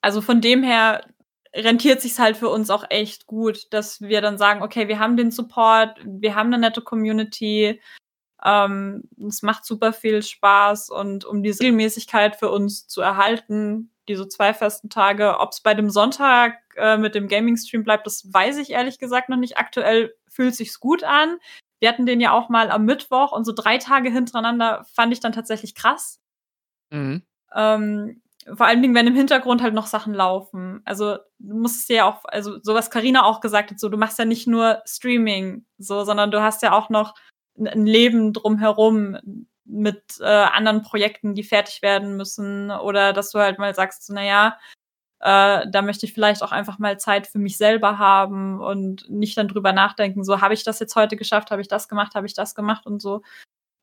also von dem her rentiert sich's halt für uns auch echt gut, dass wir dann sagen, okay, wir haben den Support, wir haben eine nette Community, ähm, es macht super viel Spaß und um diese Regelmäßigkeit für uns zu erhalten, diese zwei festen Tage, ob es bei dem Sonntag äh, mit dem Gaming-Stream bleibt, das weiß ich ehrlich gesagt noch nicht. Aktuell fühlt sich's gut an. Wir hatten den ja auch mal am Mittwoch und so drei Tage hintereinander fand ich dann tatsächlich krass. Mhm. Ähm, vor allen Dingen, wenn im Hintergrund halt noch Sachen laufen. Also du musst ja auch, also so was Karina auch gesagt hat, so du machst ja nicht nur Streaming, so, sondern du hast ja auch noch ein Leben drumherum mit äh, anderen Projekten, die fertig werden müssen oder dass du halt mal sagst, naja, äh, da möchte ich vielleicht auch einfach mal Zeit für mich selber haben und nicht dann drüber nachdenken, so habe ich das jetzt heute geschafft, habe ich das gemacht, habe ich das gemacht und so.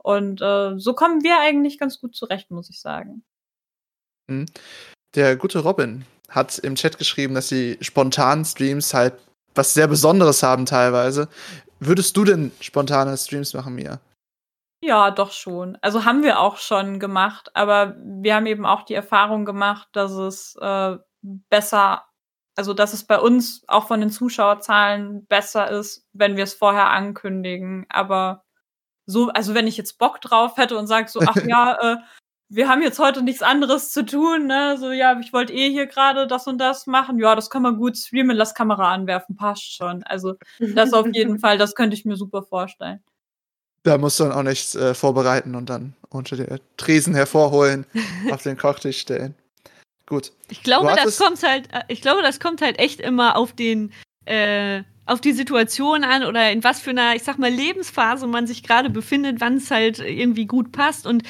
Und äh, so kommen wir eigentlich ganz gut zurecht, muss ich sagen. Mhm. Der gute Robin hat im Chat geschrieben, dass die spontanen Streams halt was sehr Besonderes haben teilweise. Würdest du denn spontane Streams machen, Mia? Ja, doch schon. Also haben wir auch schon gemacht, aber wir haben eben auch die Erfahrung gemacht, dass es äh, besser, also dass es bei uns auch von den Zuschauerzahlen besser ist, wenn wir es vorher ankündigen. Aber so, also wenn ich jetzt Bock drauf hätte und sage so, ach ja, äh, wir haben jetzt heute nichts anderes zu tun, ne? So, ja, ich wollte eh hier gerade das und das machen. Ja, das kann man gut streamen, lass Kamera anwerfen, passt schon. Also, das auf jeden Fall, das könnte ich mir super vorstellen. Da musst du dann auch nichts äh, vorbereiten und dann unter der Tresen hervorholen, auf den Kochtisch stellen. Gut. Ich glaube, das kommt halt, äh, ich glaube, das kommt halt echt immer auf den, äh, auf die Situation an oder in was für einer, ich sag mal, Lebensphase man sich gerade befindet, wann es halt irgendwie gut passt. Und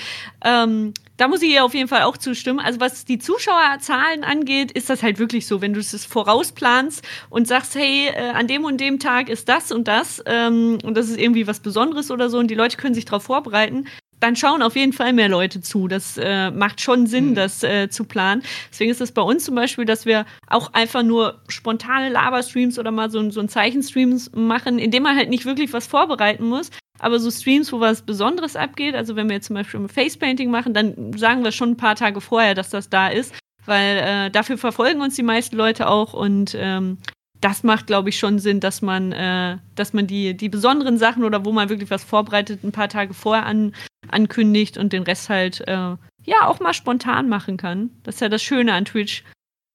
ähm, da muss ich ihr auf jeden Fall auch zustimmen. Also was die Zuschauerzahlen angeht, ist das halt wirklich so, wenn du es vorausplanst und sagst, hey, äh, an dem und dem Tag ist das und das ähm, und das ist irgendwie was Besonderes oder so und die Leute können sich darauf vorbereiten, dann schauen auf jeden Fall mehr Leute zu. Das äh, macht schon Sinn, mhm. das äh, zu planen. Deswegen ist es bei uns zum Beispiel, dass wir auch einfach nur spontane Laberstreams oder mal so, so ein Zeichenstreams machen, indem man halt nicht wirklich was vorbereiten muss. Aber so Streams, wo was Besonderes abgeht, also wenn wir jetzt zum Beispiel ein Facepainting machen, dann sagen wir schon ein paar Tage vorher, dass das da ist, weil äh, dafür verfolgen uns die meisten Leute auch und ähm, das macht, glaube ich, schon Sinn, dass man, äh, dass man die, die besonderen Sachen oder wo man wirklich was vorbereitet, ein paar Tage vorher an, ankündigt und den Rest halt äh, ja auch mal spontan machen kann. Das ist ja das Schöne an Twitch.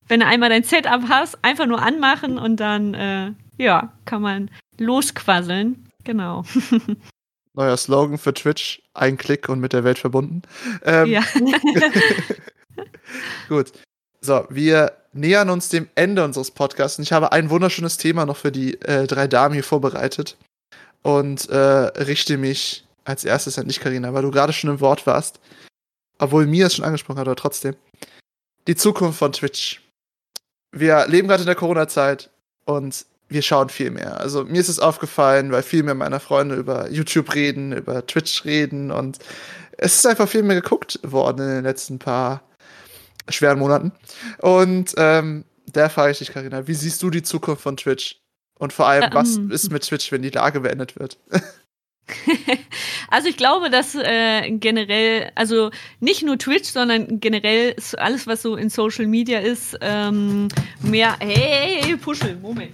Wenn du einmal dein Setup hast, einfach nur anmachen und dann äh, ja, kann man losquasseln. Genau. Neuer Slogan für Twitch, ein Klick und mit der Welt verbunden. Ähm, ja. Gut. So, wir nähern uns dem Ende unseres Podcasts und ich habe ein wunderschönes Thema noch für die äh, drei Damen hier vorbereitet und äh, richte mich als erstes an dich, Karina, weil du gerade schon im Wort warst, obwohl mir es schon angesprochen hat, aber trotzdem. Die Zukunft von Twitch. Wir leben gerade in der Corona-Zeit und wir schauen viel mehr. Also mir ist es aufgefallen, weil viel mehr meiner Freunde über YouTube reden, über Twitch reden und es ist einfach viel mehr geguckt worden in den letzten paar schweren Monaten. Und ähm, da frage ich dich, Karina, wie siehst du die Zukunft von Twitch? Und vor allem, was ähm. ist mit Twitch, wenn die Lage beendet wird? also ich glaube, dass äh, generell, also nicht nur Twitch, sondern generell alles, was so in Social Media ist, ähm, mehr. Hey, hey, Puschel, Moment.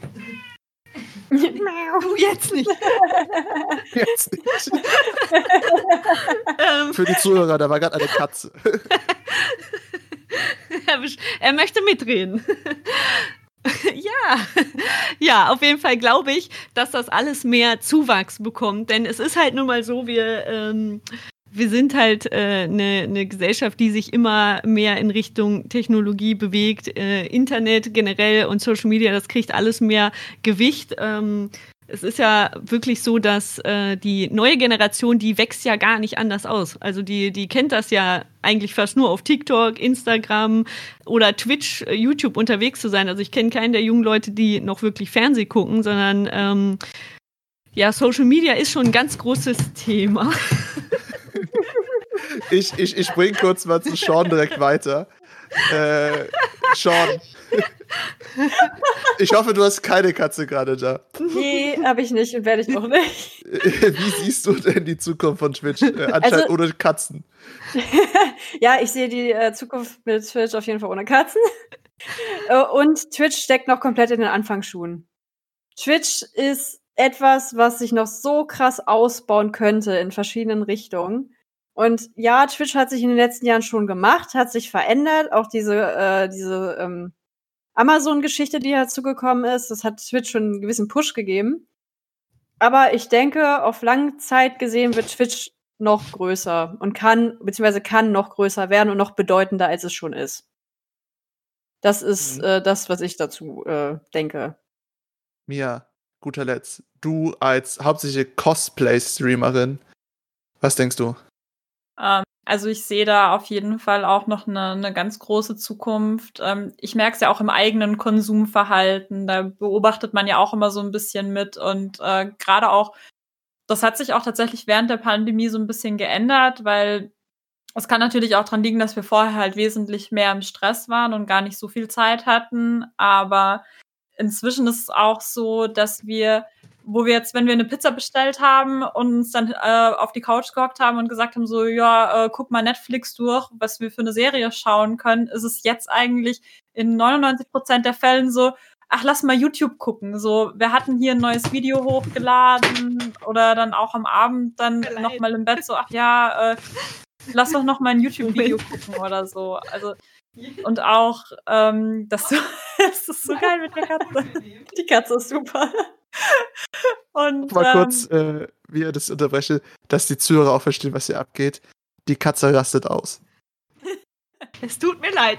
du jetzt nicht. Jetzt nicht. Ähm. Für die Zuhörer, da war gerade eine Katze. er möchte mitreden. ja, ja, auf jeden Fall glaube ich, dass das alles mehr Zuwachs bekommt. Denn es ist halt nun mal so, wir, ähm, wir sind halt eine äh, ne Gesellschaft, die sich immer mehr in Richtung Technologie bewegt. Äh, Internet generell und Social Media, das kriegt alles mehr Gewicht. Ähm, es ist ja wirklich so, dass äh, die neue Generation, die wächst ja gar nicht anders aus. Also die, die kennt das ja eigentlich fast nur auf TikTok, Instagram oder Twitch, äh, YouTube unterwegs zu sein. Also ich kenne keinen der jungen Leute, die noch wirklich Fernseh gucken, sondern ähm, ja, Social Media ist schon ein ganz großes Thema. ich, ich, ich bring kurz mal zu Sean direkt weiter. Äh, Sean, ich hoffe, du hast keine Katze gerade da. Nee, habe ich nicht und werde ich auch nicht. Wie siehst du denn die Zukunft von Twitch? Äh, anscheinend also, ohne Katzen. ja, ich sehe die äh, Zukunft mit Twitch auf jeden Fall ohne Katzen. Äh, und Twitch steckt noch komplett in den Anfangsschuhen. Twitch ist etwas, was sich noch so krass ausbauen könnte in verschiedenen Richtungen. Und ja, Twitch hat sich in den letzten Jahren schon gemacht, hat sich verändert. Auch diese, äh, diese ähm, Amazon-Geschichte, die dazugekommen ist, das hat Twitch schon einen gewissen Push gegeben. Aber ich denke, auf lange Zeit gesehen wird Twitch noch größer und kann, beziehungsweise kann noch größer werden und noch bedeutender, als es schon ist. Das ist mhm. äh, das, was ich dazu äh, denke. Mia, guter Letzt, du als hauptsächliche Cosplay-Streamerin, was denkst du? Ähm, also ich sehe da auf jeden Fall auch noch eine, eine ganz große Zukunft. Ähm, ich merke es ja auch im eigenen Konsumverhalten. Da beobachtet man ja auch immer so ein bisschen mit. Und äh, gerade auch, das hat sich auch tatsächlich während der Pandemie so ein bisschen geändert, weil es kann natürlich auch dran liegen, dass wir vorher halt wesentlich mehr im Stress waren und gar nicht so viel Zeit hatten. Aber inzwischen ist es auch so, dass wir wo wir jetzt, wenn wir eine Pizza bestellt haben und uns dann äh, auf die Couch gehockt haben und gesagt haben, so, ja, äh, guck mal Netflix durch, was wir für eine Serie schauen können, ist es jetzt eigentlich in 99 Prozent der Fällen so, ach, lass mal YouTube gucken. So, wir hatten hier ein neues Video hochgeladen oder dann auch am Abend dann nochmal im Bett so, ach ja, äh, lass doch noch mal ein YouTube-Video gucken oder so. Also und auch, ähm, das, das ist so geil mit der Katze. Die Katze ist super. Und, Mal ähm, kurz, äh, wie ihr das unterbreche, dass die Zuhörer auch verstehen, was hier abgeht. Die Katze rastet aus. Es tut mir leid.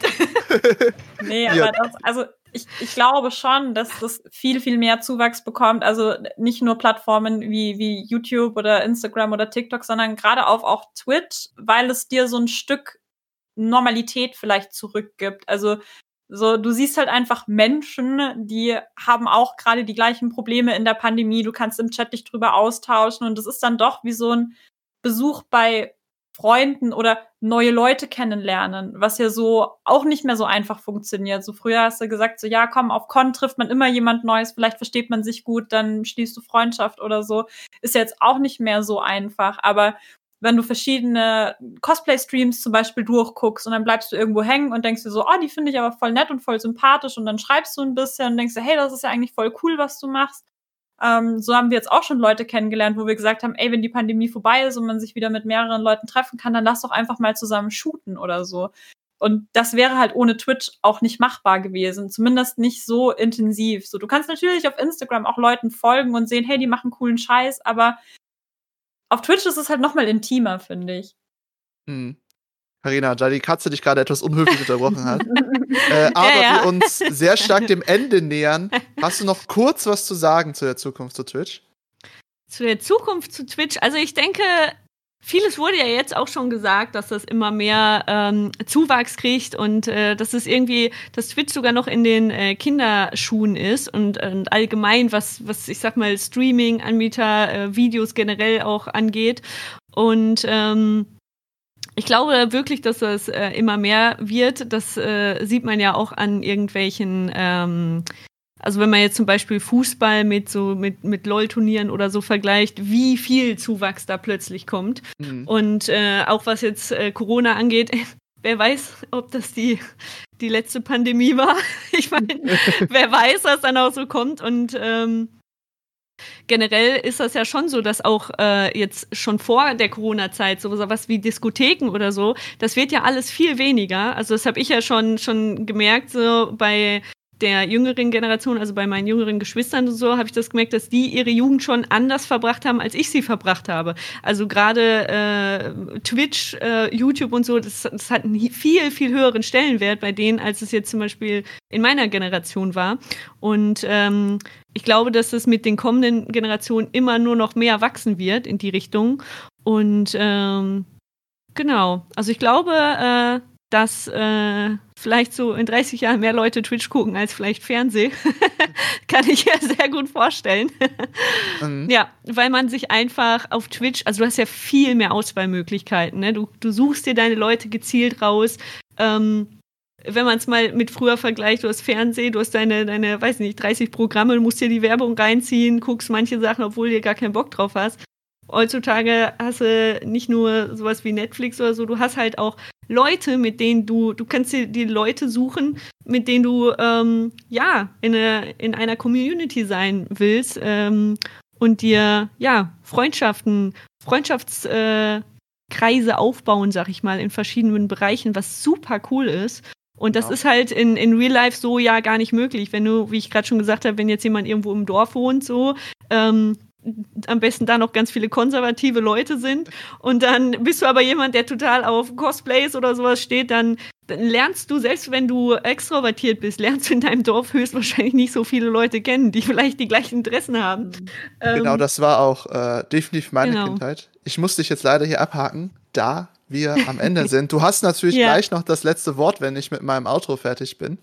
nee, aber ja. das, also ich, ich glaube schon, dass das viel, viel mehr Zuwachs bekommt. Also nicht nur Plattformen wie, wie YouTube oder Instagram oder TikTok, sondern gerade auf auch Twitch, weil es dir so ein Stück Normalität vielleicht zurückgibt. Also so, du siehst halt einfach Menschen, die haben auch gerade die gleichen Probleme in der Pandemie. Du kannst im Chat dich drüber austauschen und das ist dann doch wie so ein Besuch bei Freunden oder neue Leute kennenlernen, was ja so auch nicht mehr so einfach funktioniert. So früher hast du gesagt, so ja, komm, auf Con trifft man immer jemand Neues, vielleicht versteht man sich gut, dann schließt du Freundschaft oder so. Ist jetzt auch nicht mehr so einfach, aber wenn du verschiedene Cosplay-Streams zum Beispiel durchguckst und dann bleibst du irgendwo hängen und denkst dir so, oh, die finde ich aber voll nett und voll sympathisch und dann schreibst du ein bisschen und denkst dir, hey, das ist ja eigentlich voll cool, was du machst. Ähm, so haben wir jetzt auch schon Leute kennengelernt, wo wir gesagt haben, ey, wenn die Pandemie vorbei ist und man sich wieder mit mehreren Leuten treffen kann, dann lass doch einfach mal zusammen shooten oder so. Und das wäre halt ohne Twitch auch nicht machbar gewesen. Zumindest nicht so intensiv. So, du kannst natürlich auf Instagram auch Leuten folgen und sehen, hey, die machen coolen Scheiß, aber auf Twitch ist es halt noch mal intimer, finde ich. Hm. Carina, da die Katze dich gerade etwas unhöflich unterbrochen hat, äh, aber ja, ja. wir uns sehr stark dem Ende nähern, hast du noch kurz was zu sagen zu der Zukunft zu Twitch? Zu der Zukunft zu Twitch? Also ich denke, Vieles wurde ja jetzt auch schon gesagt, dass das immer mehr ähm, Zuwachs kriegt und äh, dass es irgendwie, dass Twitch sogar noch in den äh, Kinderschuhen ist und, und allgemein, was, was ich sag mal, Streaming-Anbieter, äh, Videos generell auch angeht. Und ähm, ich glaube wirklich, dass das äh, immer mehr wird. Das äh, sieht man ja auch an irgendwelchen ähm, also wenn man jetzt zum Beispiel Fußball mit so mit, mit LOL-Turnieren oder so vergleicht, wie viel Zuwachs da plötzlich kommt. Mhm. Und äh, auch was jetzt äh, Corona angeht, wer weiß, ob das die, die letzte Pandemie war. Ich meine, wer weiß, was dann auch so kommt. Und ähm, generell ist das ja schon so, dass auch äh, jetzt schon vor der Corona-Zeit so was wie Diskotheken oder so, das wird ja alles viel weniger. Also das habe ich ja schon schon gemerkt so bei der jüngeren Generation, also bei meinen jüngeren Geschwistern und so, habe ich das gemerkt, dass die ihre Jugend schon anders verbracht haben, als ich sie verbracht habe. Also gerade äh, Twitch, äh, YouTube und so, das, das hat einen viel, viel höheren Stellenwert bei denen, als es jetzt zum Beispiel in meiner Generation war. Und ähm, ich glaube, dass es mit den kommenden Generationen immer nur noch mehr wachsen wird in die Richtung. Und ähm, genau, also ich glaube, äh, dass äh, vielleicht so in 30 Jahren mehr Leute Twitch gucken als vielleicht Fernsehen. Kann ich mir sehr gut vorstellen. Mhm. Ja, weil man sich einfach auf Twitch, also du hast ja viel mehr Auswahlmöglichkeiten. Ne? Du, du suchst dir deine Leute gezielt raus. Ähm, wenn man es mal mit früher vergleicht, du hast Fernsehen, du hast deine, deine, weiß nicht, 30 Programme, du musst dir die Werbung reinziehen, guckst manche Sachen, obwohl du gar keinen Bock drauf hast. Heutzutage hast du nicht nur sowas wie Netflix oder so, du hast halt auch Leute, mit denen du, du kannst dir die Leute suchen, mit denen du ähm, ja in, eine, in einer Community sein willst ähm, und dir ja Freundschaften, Freundschaftskreise äh, aufbauen, sag ich mal, in verschiedenen Bereichen, was super cool ist. Und das ja. ist halt in, in Real Life so ja gar nicht möglich. Wenn du, wie ich gerade schon gesagt habe, wenn jetzt jemand irgendwo im Dorf wohnt, so, ähm, am besten da noch ganz viele konservative Leute sind und dann bist du aber jemand, der total auf Cosplays oder sowas steht, dann, dann, lernst du, selbst wenn du extrovertiert bist, lernst du in deinem Dorf höchstwahrscheinlich nicht so viele Leute kennen, die vielleicht die gleichen Interessen haben. Mhm. Genau, ähm, das war auch äh, definitiv meine genau. Kindheit. Ich muss dich jetzt leider hier abhaken, da wir am Ende sind. Du hast natürlich ja. gleich noch das letzte Wort, wenn ich mit meinem Outro fertig bin.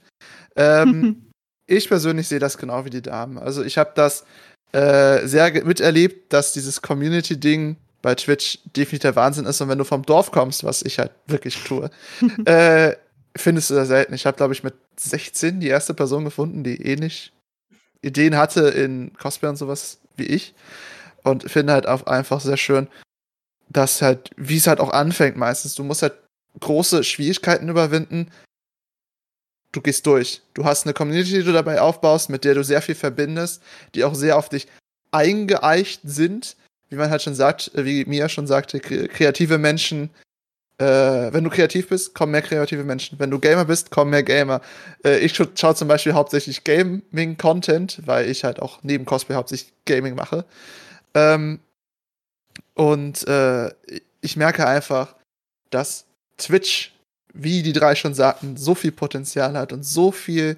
Ähm, ich persönlich sehe das genau wie die Damen. Also ich habe das äh, sehr miterlebt, dass dieses Community-Ding bei Twitch definitiv der Wahnsinn ist. Und wenn du vom Dorf kommst, was ich halt wirklich tue, äh, findest du das selten. Ich habe, glaube ich, mit 16 die erste Person gefunden, die ähnlich Ideen hatte in Cosplay und sowas wie ich. Und finde halt auch einfach sehr schön, dass halt, wie es halt auch anfängt meistens, du musst halt große Schwierigkeiten überwinden, du gehst durch. Du hast eine Community, die du dabei aufbaust, mit der du sehr viel verbindest, die auch sehr auf dich eingeeicht sind. Wie man halt schon sagt, äh, wie Mia schon sagte, kreative Menschen Äh, wenn du kreativ bist, kommen mehr kreative Menschen. Wenn du Gamer bist, kommen mehr Gamer. Äh, ich scha schaue zum Beispiel hauptsächlich Gaming-Content, weil ich halt auch neben Cosplay hauptsächlich Gaming mache. Ähm, und äh, ich merke einfach, dass Twitch, wie die drei schon sagten, so viel Potenzial hat und so viel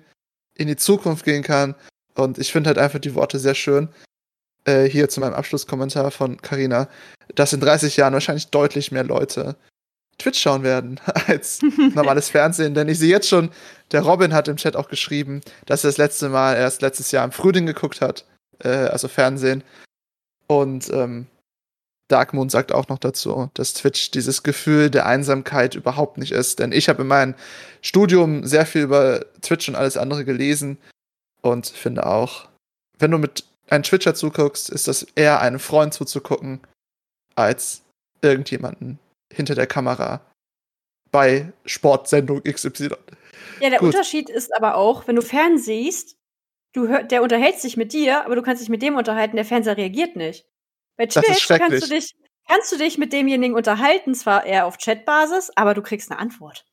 in die Zukunft gehen kann. Und ich finde halt einfach die Worte sehr schön. Äh, hier zu meinem Abschlusskommentar von Carina, dass in 30 Jahren wahrscheinlich deutlich mehr Leute Twitch schauen werden als normales Fernsehen. Denn ich sehe jetzt schon, der Robin hat im Chat auch geschrieben, dass er das letzte Mal erst letztes Jahr im Frühling geguckt hat, äh, also Fernsehen. Und ähm, Darkmoon sagt auch noch dazu, dass Twitch dieses Gefühl der Einsamkeit überhaupt nicht ist. Denn ich habe in meinem Studium sehr viel über Twitch und alles andere gelesen und finde auch, wenn du mit einem Twitcher zuguckst, ist das eher einem Freund zuzugucken, als irgendjemanden hinter der Kamera bei Sportsendung XY. Ja, der Gut. Unterschied ist aber auch, wenn du fernsiehst, du hör, der unterhält sich mit dir, aber du kannst dich mit dem unterhalten, der Fernseher reagiert nicht. Bei Twitch kannst du, dich, kannst du dich mit demjenigen unterhalten, zwar eher auf Chatbasis, aber du kriegst eine Antwort.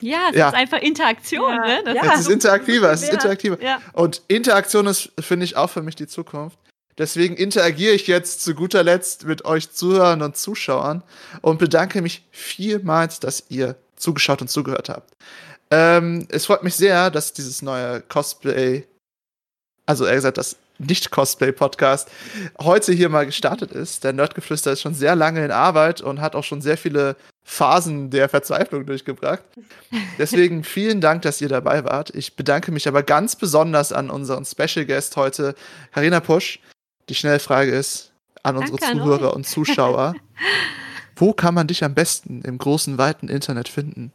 Ja, es ja. ist einfach Interaktion, ja. ne? Das ja. Es ist interaktiver, es ist interaktiver. Ja. Und Interaktion ist, finde ich, auch für mich die Zukunft. Deswegen interagiere ich jetzt zu guter Letzt mit euch Zuhörern und Zuschauern und bedanke mich vielmals, dass ihr zugeschaut und zugehört habt. Ähm, es freut mich sehr, dass dieses neue Cosplay, also eher gesagt, das nicht-Cosplay-Podcast heute hier mal gestartet ist. Der Nerdgeflüster ist schon sehr lange in Arbeit und hat auch schon sehr viele Phasen der Verzweiflung durchgebracht. Deswegen vielen Dank, dass ihr dabei wart. Ich bedanke mich aber ganz besonders an unseren Special Guest heute, Karina Pusch. Die schnelle Frage ist an unsere Danke Zuhörer an und Zuschauer. Wo kann man dich am besten im großen, weiten Internet finden?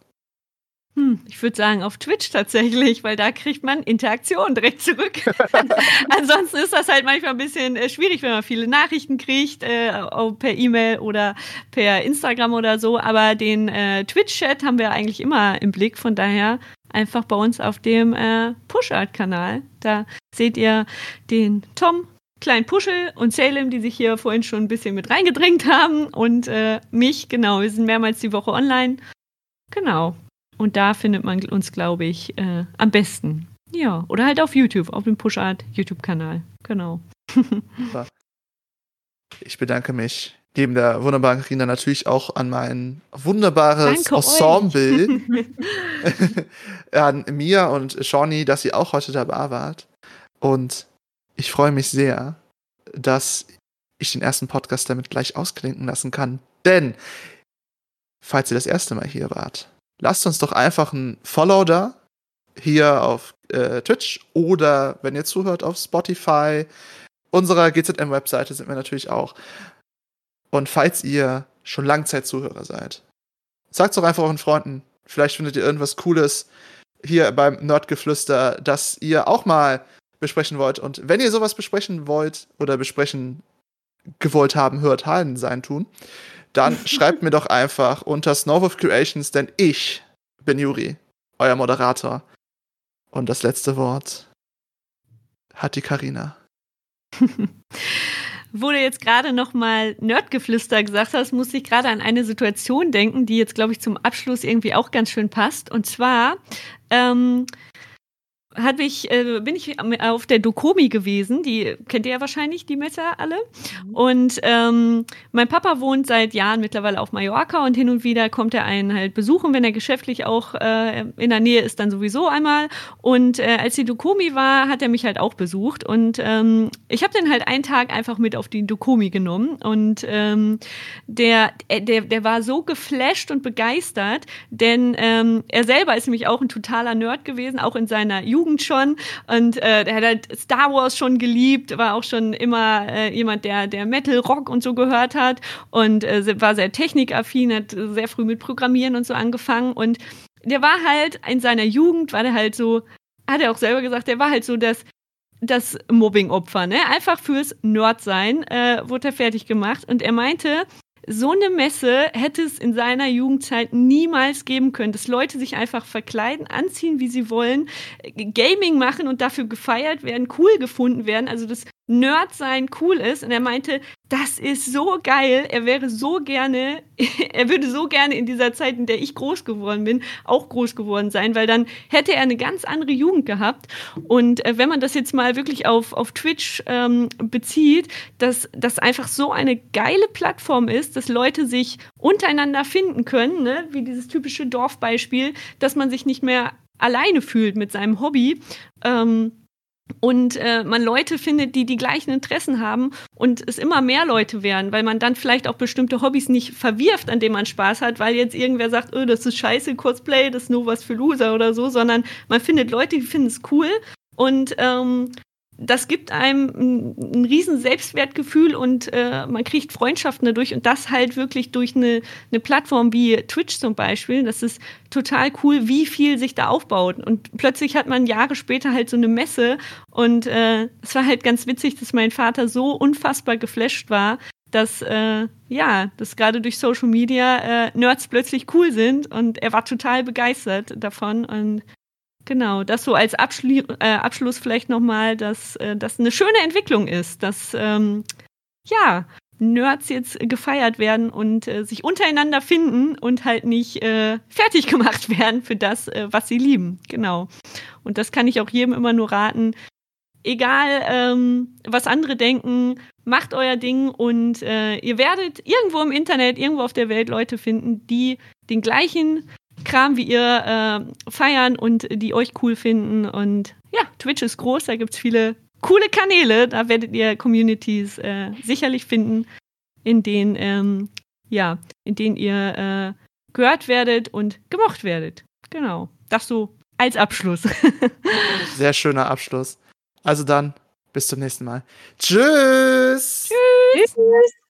Hm, ich würde sagen auf Twitch tatsächlich, weil da kriegt man Interaktion direkt zurück. Ansonsten ist das halt manchmal ein bisschen äh, schwierig, wenn man viele Nachrichten kriegt, äh, per E-Mail oder per Instagram oder so. Aber den äh, Twitch-Chat haben wir eigentlich immer im Blick. Von daher einfach bei uns auf dem äh, Push-Art-Kanal. Da seht ihr den Tom, Klein Puschel und Salem, die sich hier vorhin schon ein bisschen mit reingedrängt haben. Und äh, mich, genau. Wir sind mehrmals die Woche online. Genau. Und da findet man uns, glaube ich, äh, am besten. Ja, oder halt auf YouTube, auf dem Pushart YouTube-Kanal. Genau. ich bedanke mich neben der wunderbaren Karina natürlich auch an mein wunderbares Danke Ensemble, an Mia und Shawnee, dass ihr auch heute dabei wart. Und ich freue mich sehr, dass ich den ersten Podcast damit gleich ausklinken lassen kann. Denn, falls ihr das erste Mal hier wart, lasst uns doch einfach ein Follow da, hier auf äh, Twitch oder wenn ihr zuhört auf Spotify. Unserer GZM-Webseite sind wir natürlich auch. Und falls ihr schon Langzeit-Zuhörer seid, sagt doch einfach euren Freunden. Vielleicht findet ihr irgendwas Cooles hier beim Nerdgeflüster, dass ihr auch mal besprechen wollt. Und wenn ihr sowas besprechen wollt oder besprechen gewollt haben, hört Hallen sein tun, dann schreibt mir doch einfach unter Snow of Creations, denn ich bin Juri, euer Moderator. Und das letzte Wort hat die Karina. Wo du jetzt gerade noch mal Nerdgeflüster gesagt hast, muss ich gerade an eine Situation denken, die jetzt, glaube ich, zum Abschluss irgendwie auch ganz schön passt. Und zwar ähm, hab ich, äh, bin ich auf der Dokomi gewesen. Die kennt ihr ja wahrscheinlich, die Messer alle. Mhm. Und ähm, mein Papa wohnt seit Jahren mittlerweile auf Mallorca und hin und wieder kommt er einen halt besuchen, wenn er geschäftlich auch äh, in der Nähe ist, dann sowieso einmal. Und äh, als die Dokomi war, hat er mich halt auch besucht. Und ähm, ich habe den halt einen Tag einfach mit auf die Dokomi genommen. Und ähm, der, äh, der, der war so geflasht und begeistert, denn ähm, er selber ist nämlich auch ein totaler Nerd gewesen, auch in seiner Jugend Jugend schon und äh, der hat halt Star Wars schon geliebt, war auch schon immer äh, jemand, der, der Metal, Rock und so gehört hat und äh, war sehr technikaffin, hat sehr früh mit Programmieren und so angefangen und der war halt in seiner Jugend, war der halt so, hat er auch selber gesagt, der war halt so das das Mobbing-Opfer, ne? Einfach fürs Nerd-Sein äh, wurde er fertig gemacht. Und er meinte, so eine Messe hätte es in seiner Jugendzeit niemals geben können, dass Leute sich einfach verkleiden, anziehen, wie sie wollen, Gaming machen und dafür gefeiert werden, cool gefunden werden. Also das Nerd sein cool ist. Und er meinte, das ist so geil. Er wäre so gerne, er würde so gerne in dieser Zeit, in der ich groß geworden bin, auch groß geworden sein, weil dann hätte er eine ganz andere Jugend gehabt. Und äh, wenn man das jetzt mal wirklich auf, auf Twitch ähm, bezieht, dass das einfach so eine geile Plattform ist, dass Leute sich untereinander finden können, ne? wie dieses typische Dorfbeispiel, dass man sich nicht mehr alleine fühlt mit seinem Hobby. Ähm, und äh, man Leute findet, die die gleichen Interessen haben und es immer mehr Leute werden, weil man dann vielleicht auch bestimmte Hobbys nicht verwirft, an denen man Spaß hat, weil jetzt irgendwer sagt, oh, das ist scheiße, Cosplay, das ist nur was für Loser oder so, sondern man findet Leute, die finden es cool. Und ähm, das gibt einem ein, riesen Selbstwertgefühl und äh, man kriegt Freundschaften dadurch und das halt wirklich durch eine, eine Plattform wie Twitch zum Beispiel. Das ist total cool, wie viel sich da aufbaut. Und plötzlich hat man Jahre später halt so eine Messe und äh, es war halt ganz witzig, dass mein Vater so unfassbar geflasht war, dass äh, ja, dass gerade durch Social Media äh, Nerds plötzlich cool sind und er war total begeistert davon und Genau, das so als Abschli äh, Abschluss vielleicht nochmal, dass äh, das eine schöne Entwicklung ist, dass ähm, ja, Nerds jetzt gefeiert werden und äh, sich untereinander finden und halt nicht äh, fertig gemacht werden für das, äh, was sie lieben. Genau. Und das kann ich auch jedem immer nur raten. Egal, ähm, was andere denken, macht euer Ding und äh, ihr werdet irgendwo im Internet, irgendwo auf der Welt Leute finden, die den gleichen Kram wie ihr äh, feiern und die euch cool finden. Und ja, Twitch ist groß, da gibt es viele coole Kanäle. Da werdet ihr Communities äh, sicherlich finden, in denen, ähm, ja, in denen ihr äh, gehört werdet und gemocht werdet. Genau. Das so als Abschluss. Sehr schöner Abschluss. Also dann, bis zum nächsten Mal. Tschüss. Tschüss. Tschüss.